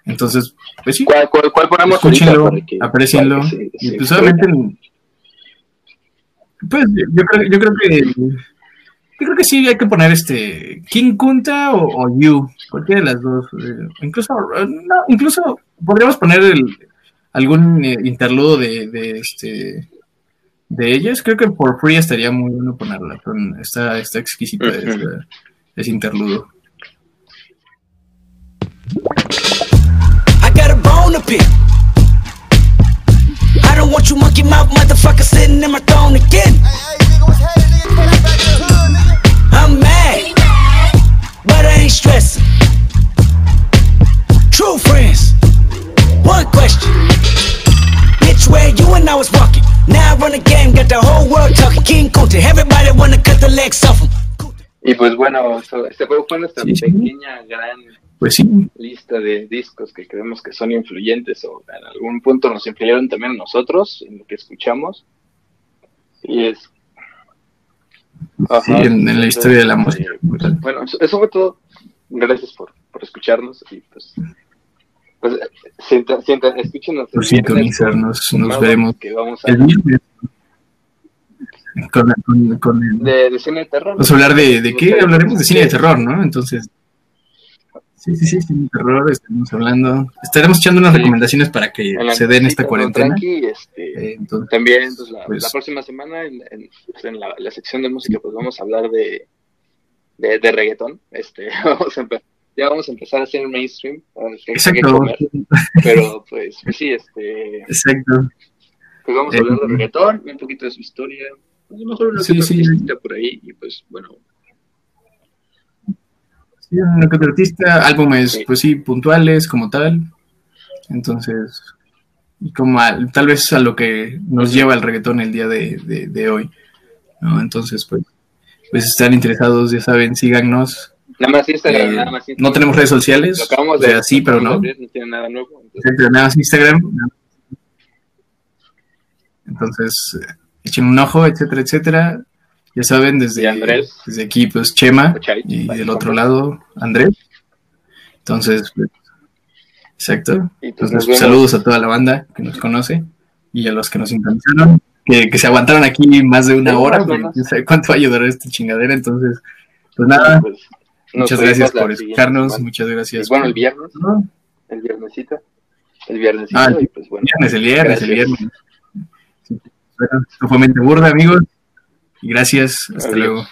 entonces, pues sí. ¿Cuál, cuál, ponemos Escúchenlo, aprecienlo. y pues obviamente, pues yo creo, yo creo que yo creo que sí hay que poner este King Kunta o, You, cualquiera de las dos. Eh, incluso, no, incluso podríamos poner el, algún eh, interludo de, de, este de ellas. Creo que por free estaría muy bueno ponerla. Está, está exquisita ese, interludo. I got a bone to pick. I don't want you monkey mouth motherfucker sitting in my throne again. Hey, hey, nigga, what's happening? Nigga, Y pues bueno, este fue nuestra sí, pequeña, gran pues sí. lista de discos que creemos que son influyentes o en algún punto nos influyeron también nosotros en lo que escuchamos. Y es sí, en, la historia de la música. bueno, eso, fue todo. Gracias por, por escucharnos y pues, pues sienta, sienta, escúchenos. Por sintonizarnos, nos veremos que vamos a... el viernes. Con, con, con el... de, de, cine de terror. Vamos a hablar de, de qué hablaremos de cine de terror, ¿no? Entonces, Sí, sí, sí, sin terror, estaremos hablando. Estaremos echando unas recomendaciones para que se den esta cuarentena. este, eh, también pues, la, pues próxima semana en, pues, la, sección de música pues vamos a hablar de, de, reggaetón. Este, [LAUGHS] vamos a ya vamos a empezar a hacer mainstream. Exacto. pero pues, pues, sí, este... Exacto. Pues vamos a hablar de eh, reggaetón, un poquito de su historia. A lo mejor una sí, sí. por ahí y pues bueno una que artista, álbumes, pues sí, puntuales como tal. Entonces, como tal vez a lo que nos lleva el reggaetón el día de, hoy. ¿no? Entonces, pues, pues están interesados, ya saben, síganos. Nada más Instagram, eh, nada más Instagram. No tenemos redes sociales. o sea, sí, pero no. No tiene nada nuevo. Nada más Instagram. Entonces, echen un ojo, etcétera, etcétera. Ya saben, desde, desde aquí, pues Chema, y del otro lado, Andrés. Entonces, pues, exacto. Pues Entonces, saludos a toda la banda que nos conoce y a los que nos sintonizaron, que, se aguantaron aquí más de una hora, no sé cuánto va a ayudar esta chingadera. Entonces, pues nada, pues, muchas gracias por escucharnos, muchas gracias. bueno, el viernes, el viernesito, el viernesito, ah, y pues bueno. Viernes, el viernes, el viernes. Bueno, esto fue Mente Burda, amigos. Y gracias. Hasta luego.